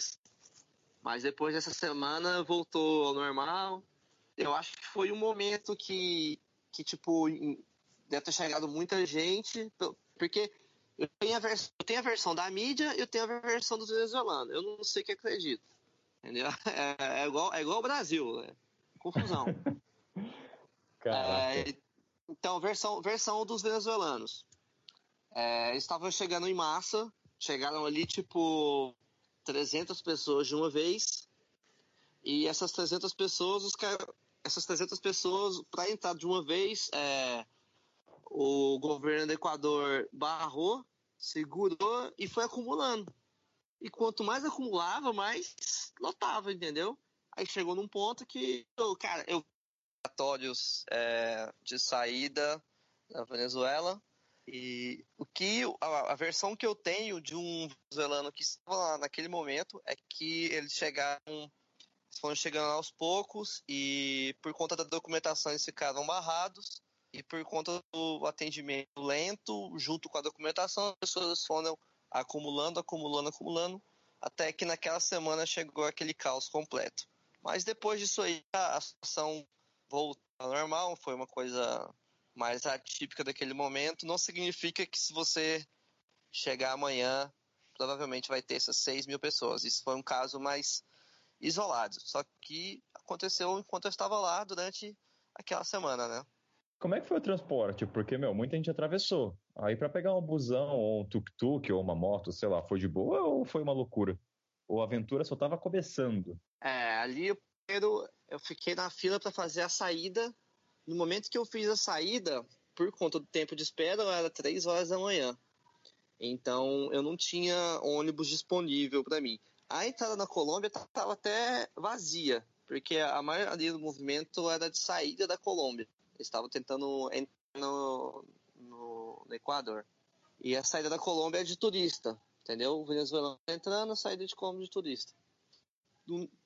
Mas depois dessa semana voltou ao normal. Eu acho que foi um momento que, que tipo, deve ter chegado muita gente, porque eu tenho, a vers... eu tenho a versão da mídia e eu tenho a versão dos venezuelanos. Eu não sei o que acredito. Entendeu? É, é igual, é igual o Brasil. Né? Confusão. é, então, versão, versão dos venezuelanos. É, estavam chegando em massa. Chegaram ali, tipo, 300 pessoas de uma vez. E essas 300 pessoas, os essas 300 pessoas, para entrar de uma vez, é, o governo do Equador barrou, segurou e foi acumulando. E quanto mais acumulava, mais lotava, entendeu? Aí chegou num ponto que, cara, eu relatórios é, de saída da Venezuela e o que a, a, versão que eu tenho de um venezuelano que estava lá naquele momento é que eles chegaram foram chegando aos poucos e por conta da documentação eles ficaram barrados e por conta do atendimento lento, junto com a documentação, as pessoas foram acumulando, acumulando, acumulando, até que naquela semana chegou aquele caos completo. Mas depois disso aí, a situação voltou ao normal, foi uma coisa mais atípica daquele momento. Não significa que se você chegar amanhã, provavelmente vai ter essas 6 mil pessoas. Isso foi um caso mais isolado. Só que aconteceu enquanto eu estava lá durante aquela semana, né? Como é que foi o transporte? Porque, meu, muita gente atravessou. Aí para pegar um busão ou um tuk-tuk ou uma moto, sei lá, foi de boa ou foi uma loucura? Ou a aventura só tava começando? É, ali primeiro, eu fiquei na fila para fazer a saída. No momento que eu fiz a saída, por conta do tempo de espera, era três horas da manhã. Então eu não tinha ônibus disponível para mim. A entrada na Colômbia estava até vazia, porque a maioria do movimento era de saída da Colômbia. Eles estavam tentando entrar no, no, no, Equador. E a saída da Colômbia é de turista, entendeu? O venezuelano tá entrando, saída de Colômbia de turista.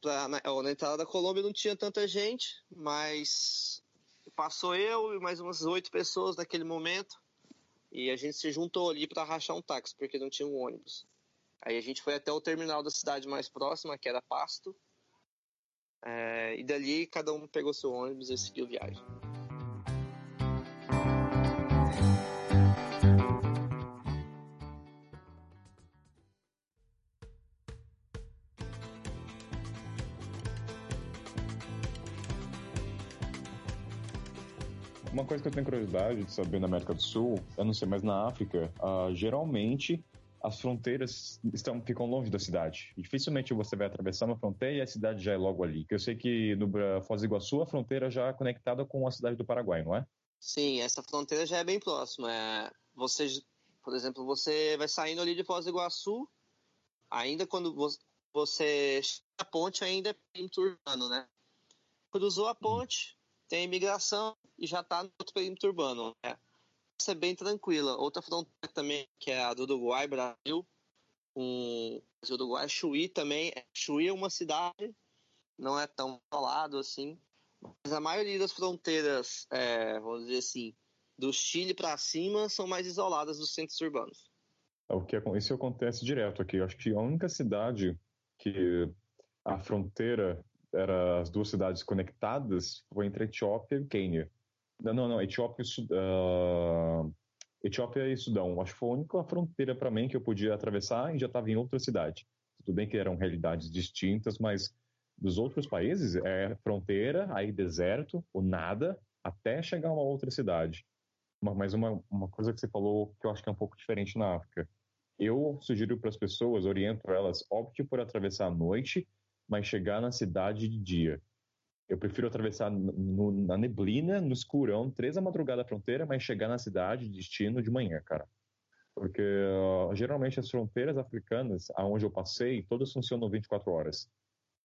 Pra, na, na entrada da Colômbia não tinha tanta gente, mas passou eu e mais umas oito pessoas naquele momento. E a gente se juntou ali para rachar um táxi, porque não tinha um ônibus. Aí a gente foi até o terminal da cidade mais próxima, que era Pasto. É, e dali cada um pegou seu ônibus e seguiu viagem. Coisa que eu tenho curiosidade de saber na América do Sul, eu não sei, mas na África, uh, geralmente as fronteiras estão, ficam longe da cidade. E dificilmente você vai atravessar uma fronteira e a cidade já é logo ali. Eu sei que no Foz do Iguaçu a fronteira já é conectada com a cidade do Paraguai, não é? Sim, essa fronteira já é bem próxima. É, você, por exemplo, você vai saindo ali de Foz do Iguaçu, ainda quando você chega a ponte ainda é urbano, né? Cruzou a ponte, tem a imigração e já está no outro perímetro urbano. Né? Isso é bem tranquila. Outra fronteira também, que é a do Uruguai, Brasil, o Uruguai, Chuí também. Chuí é uma cidade, não é tão isolado assim, mas a maioria das fronteiras, é, vamos dizer assim, do Chile para cima são mais isoladas dos centros urbanos. É o que isso acontece direto aqui. Acho que a única cidade que a fronteira era as duas cidades conectadas foi entre Etiópia e Quênia. Não, não, não Etiópia e, uh, Etiópia e Sudão. Acho que foi a única fronteira para mim que eu podia atravessar e já estava em outra cidade. Tudo bem que eram realidades distintas, mas dos outros países é fronteira, aí deserto, ou nada, até chegar a uma outra cidade. Mas uma, uma coisa que você falou que eu acho que é um pouco diferente na África. Eu sugiro para as pessoas, oriento elas, opte por atravessar à noite mas chegar na cidade de dia. Eu prefiro atravessar no, na neblina, no escurão, três da madrugada a fronteira, mas chegar na cidade, destino de manhã, cara. Porque uh, geralmente as fronteiras africanas, aonde eu passei, todas funcionam 24 horas.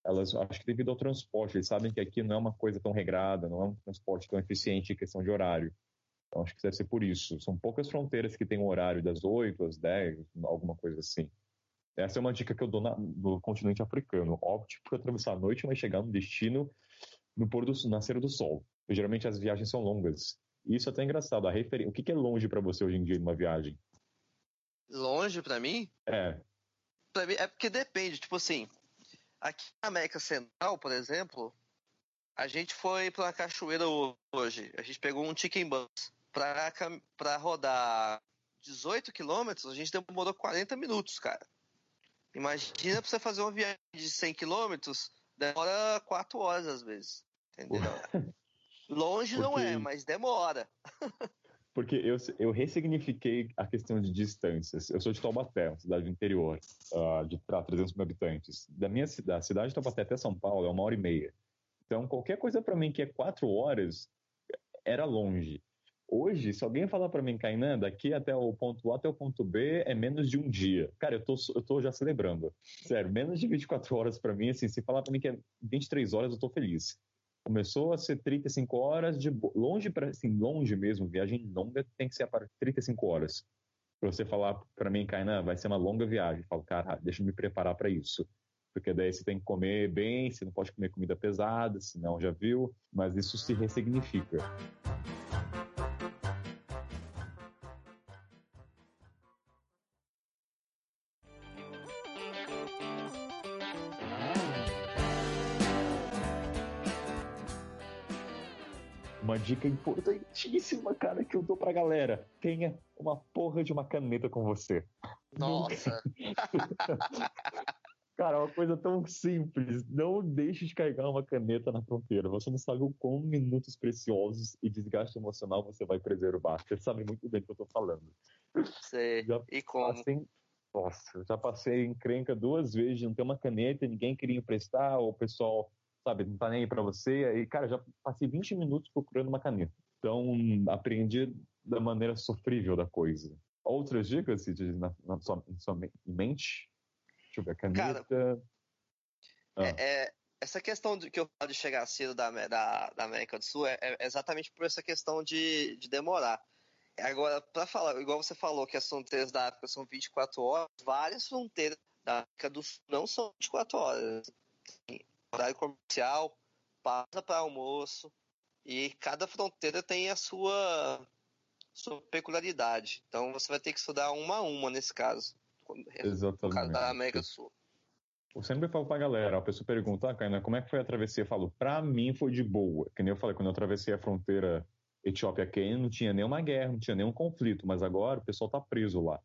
Elas, acho que devido ao transporte, eles sabem que aqui não é uma coisa tão regrada, não é um transporte tão eficiente em questão de horário. Então acho que deve ser por isso. São poucas fronteiras que têm um horário das 8 às 10, alguma coisa assim. Essa é uma dica que eu dou na, no continente africano. Opte por atravessar a noite, mas chegar no destino no pôr do nascer do sol. Geralmente as viagens são longas. Isso é até engraçado. A refer... O que, que é longe para você hoje em dia numa viagem? Longe para mim? É. Pra mim é porque depende. Tipo assim, aqui na América Central, por exemplo, a gente foi para uma cachoeira hoje. A gente pegou um chicken bus para rodar 18 quilômetros. A gente demorou 40 minutos, cara. Imagina pra você fazer uma viagem de 100 km, demora 4 horas às vezes. Entendeu? Longe Porque... não é, mas demora. Porque eu, eu ressignifiquei a questão de distâncias. Eu sou de Taubaté, uma cidade do interior, uh, de 300 mil habitantes. Da minha cidade, cidade de Taubaté até São Paulo é uma hora e meia. Então, qualquer coisa para mim que é quatro horas era longe. Hoje, se alguém falar para mim, Kainan, daqui até o ponto A até o ponto B é menos de um dia. Cara, eu tô, eu tô já celebrando. Sério, menos de 24 horas para mim, assim, se falar para mim que é 23 horas, eu tô feliz. Começou a ser 35 horas de longe para assim, longe mesmo, viagem longa tem que ser para 35 horas. Para você falar para mim, Kainan, vai ser uma longa viagem. Eu falo, cara, deixa eu me preparar para isso. Porque daí você tem que comer bem, você não pode comer comida pesada, senão já viu, mas isso se ressignifica. Dica importantíssima, cara, que eu dou pra galera. Tenha uma porra de uma caneta com você. Nossa! cara, é uma coisa tão simples. Não deixe de carregar uma caneta na fronteira. Você não sabe o quão minutos preciosos e desgaste emocional você vai preservar. Você sabe muito bem do que eu tô falando. Sei. Já e como? Passei... Nossa, já passei encrenca duas vezes de não ter uma caneta, ninguém queria emprestar, ou o pessoal sabe, não tá nem aí pra você. E, cara, já passei 20 minutos procurando uma caneta. Então, aprendi da maneira sofrível da coisa. Outras dicas, Cid, na, na, sua, na sua mente? Deixa eu ver, a caneta... Cara, ah. é, é, essa questão de, que eu falo de chegar cedo da, da, da América do Sul é, é, exatamente por essa questão de, de demorar. Agora, para falar, igual você falou que as fronteiras da África são 24 horas, várias fronteiras da África do Sul não são 24 horas. Tem horário comercial, pausa para almoço, e cada fronteira tem a sua, sua peculiaridade. Então você vai ter que estudar uma a uma nesse caso. Exatamente. No caso da América do Sul. Eu sempre falo pra galera, a pessoa pergunta, ah, como é que foi a travessia? Eu falo, pra mim foi de boa. Que nem eu falei, quando eu atravessei a fronteira Etiópia-Quênia, não tinha nenhuma guerra, não tinha nenhum conflito, mas agora o pessoal tá preso lá.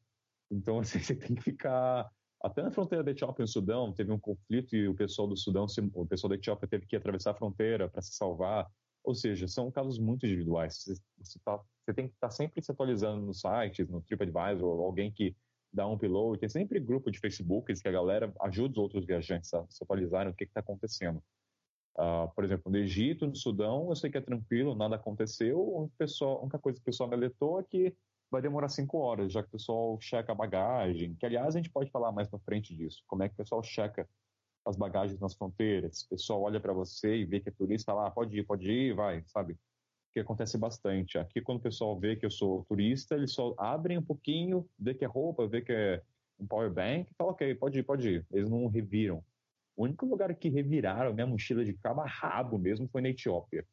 Então, assim, você tem que ficar. Até na fronteira da Etiópia e Sudão, teve um conflito e o pessoal do Sudão, o pessoal da Etiópia teve que atravessar a fronteira para se salvar. Ou seja, são casos muito individuais. Você, você, tá, você tem que estar tá sempre se atualizando nos sites, no TripAdvisor, alguém que dá um upload. Tem sempre grupo de Facebook que a galera ajuda os outros viajantes a se atualizarem o que está acontecendo. Uh, por exemplo, no Egito, no Sudão, eu sei que é tranquilo, nada aconteceu. O pessoal, a única coisa que o pessoal me alertou é que vai demorar cinco horas, já que o pessoal checa a bagagem. Que, aliás, a gente pode falar mais para frente disso. Como é que o pessoal checa as bagagens nas fronteiras? O pessoal olha para você e vê que é turista lá, ah, pode ir, pode ir, vai, sabe? Que acontece bastante. Aqui, quando o pessoal vê que eu sou turista, eles só abrem um pouquinho, vê que é roupa, vê que é um power bank, fala, ok, pode ir, pode ir. Eles não reviram o único lugar que reviraram minha mochila de cabo a rabo mesmo foi na Etiópia.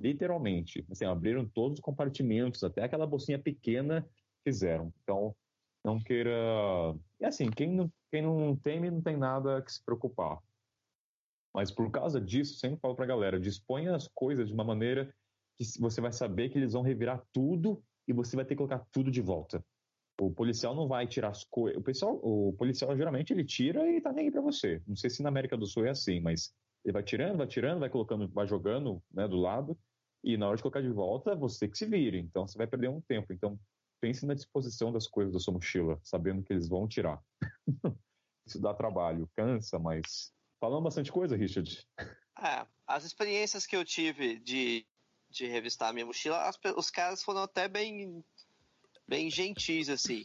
Literalmente. Assim, abriram todos os compartimentos, até aquela bolsinha pequena fizeram. Então, não queira. É assim, quem não, quem não teme não tem nada que se preocupar. Mas por causa disso, sempre falo pra galera: disponha as coisas de uma maneira que você vai saber que eles vão revirar tudo e você vai ter que colocar tudo de volta. O policial não vai tirar as coisas. O, pessoal, o policial geralmente ele tira e tá nem aí pra você. Não sei se na América do Sul é assim, mas ele vai tirando, vai tirando, vai colocando, vai jogando né, do lado. E na hora de colocar de volta, você que se vire. Então você vai perder um tempo. Então pense na disposição das coisas da sua mochila, sabendo que eles vão tirar. Isso dá trabalho, cansa, mas. Falando bastante coisa, Richard. É, as experiências que eu tive de, de revistar a minha mochila, as, os caras foram até bem bem gentis, assim.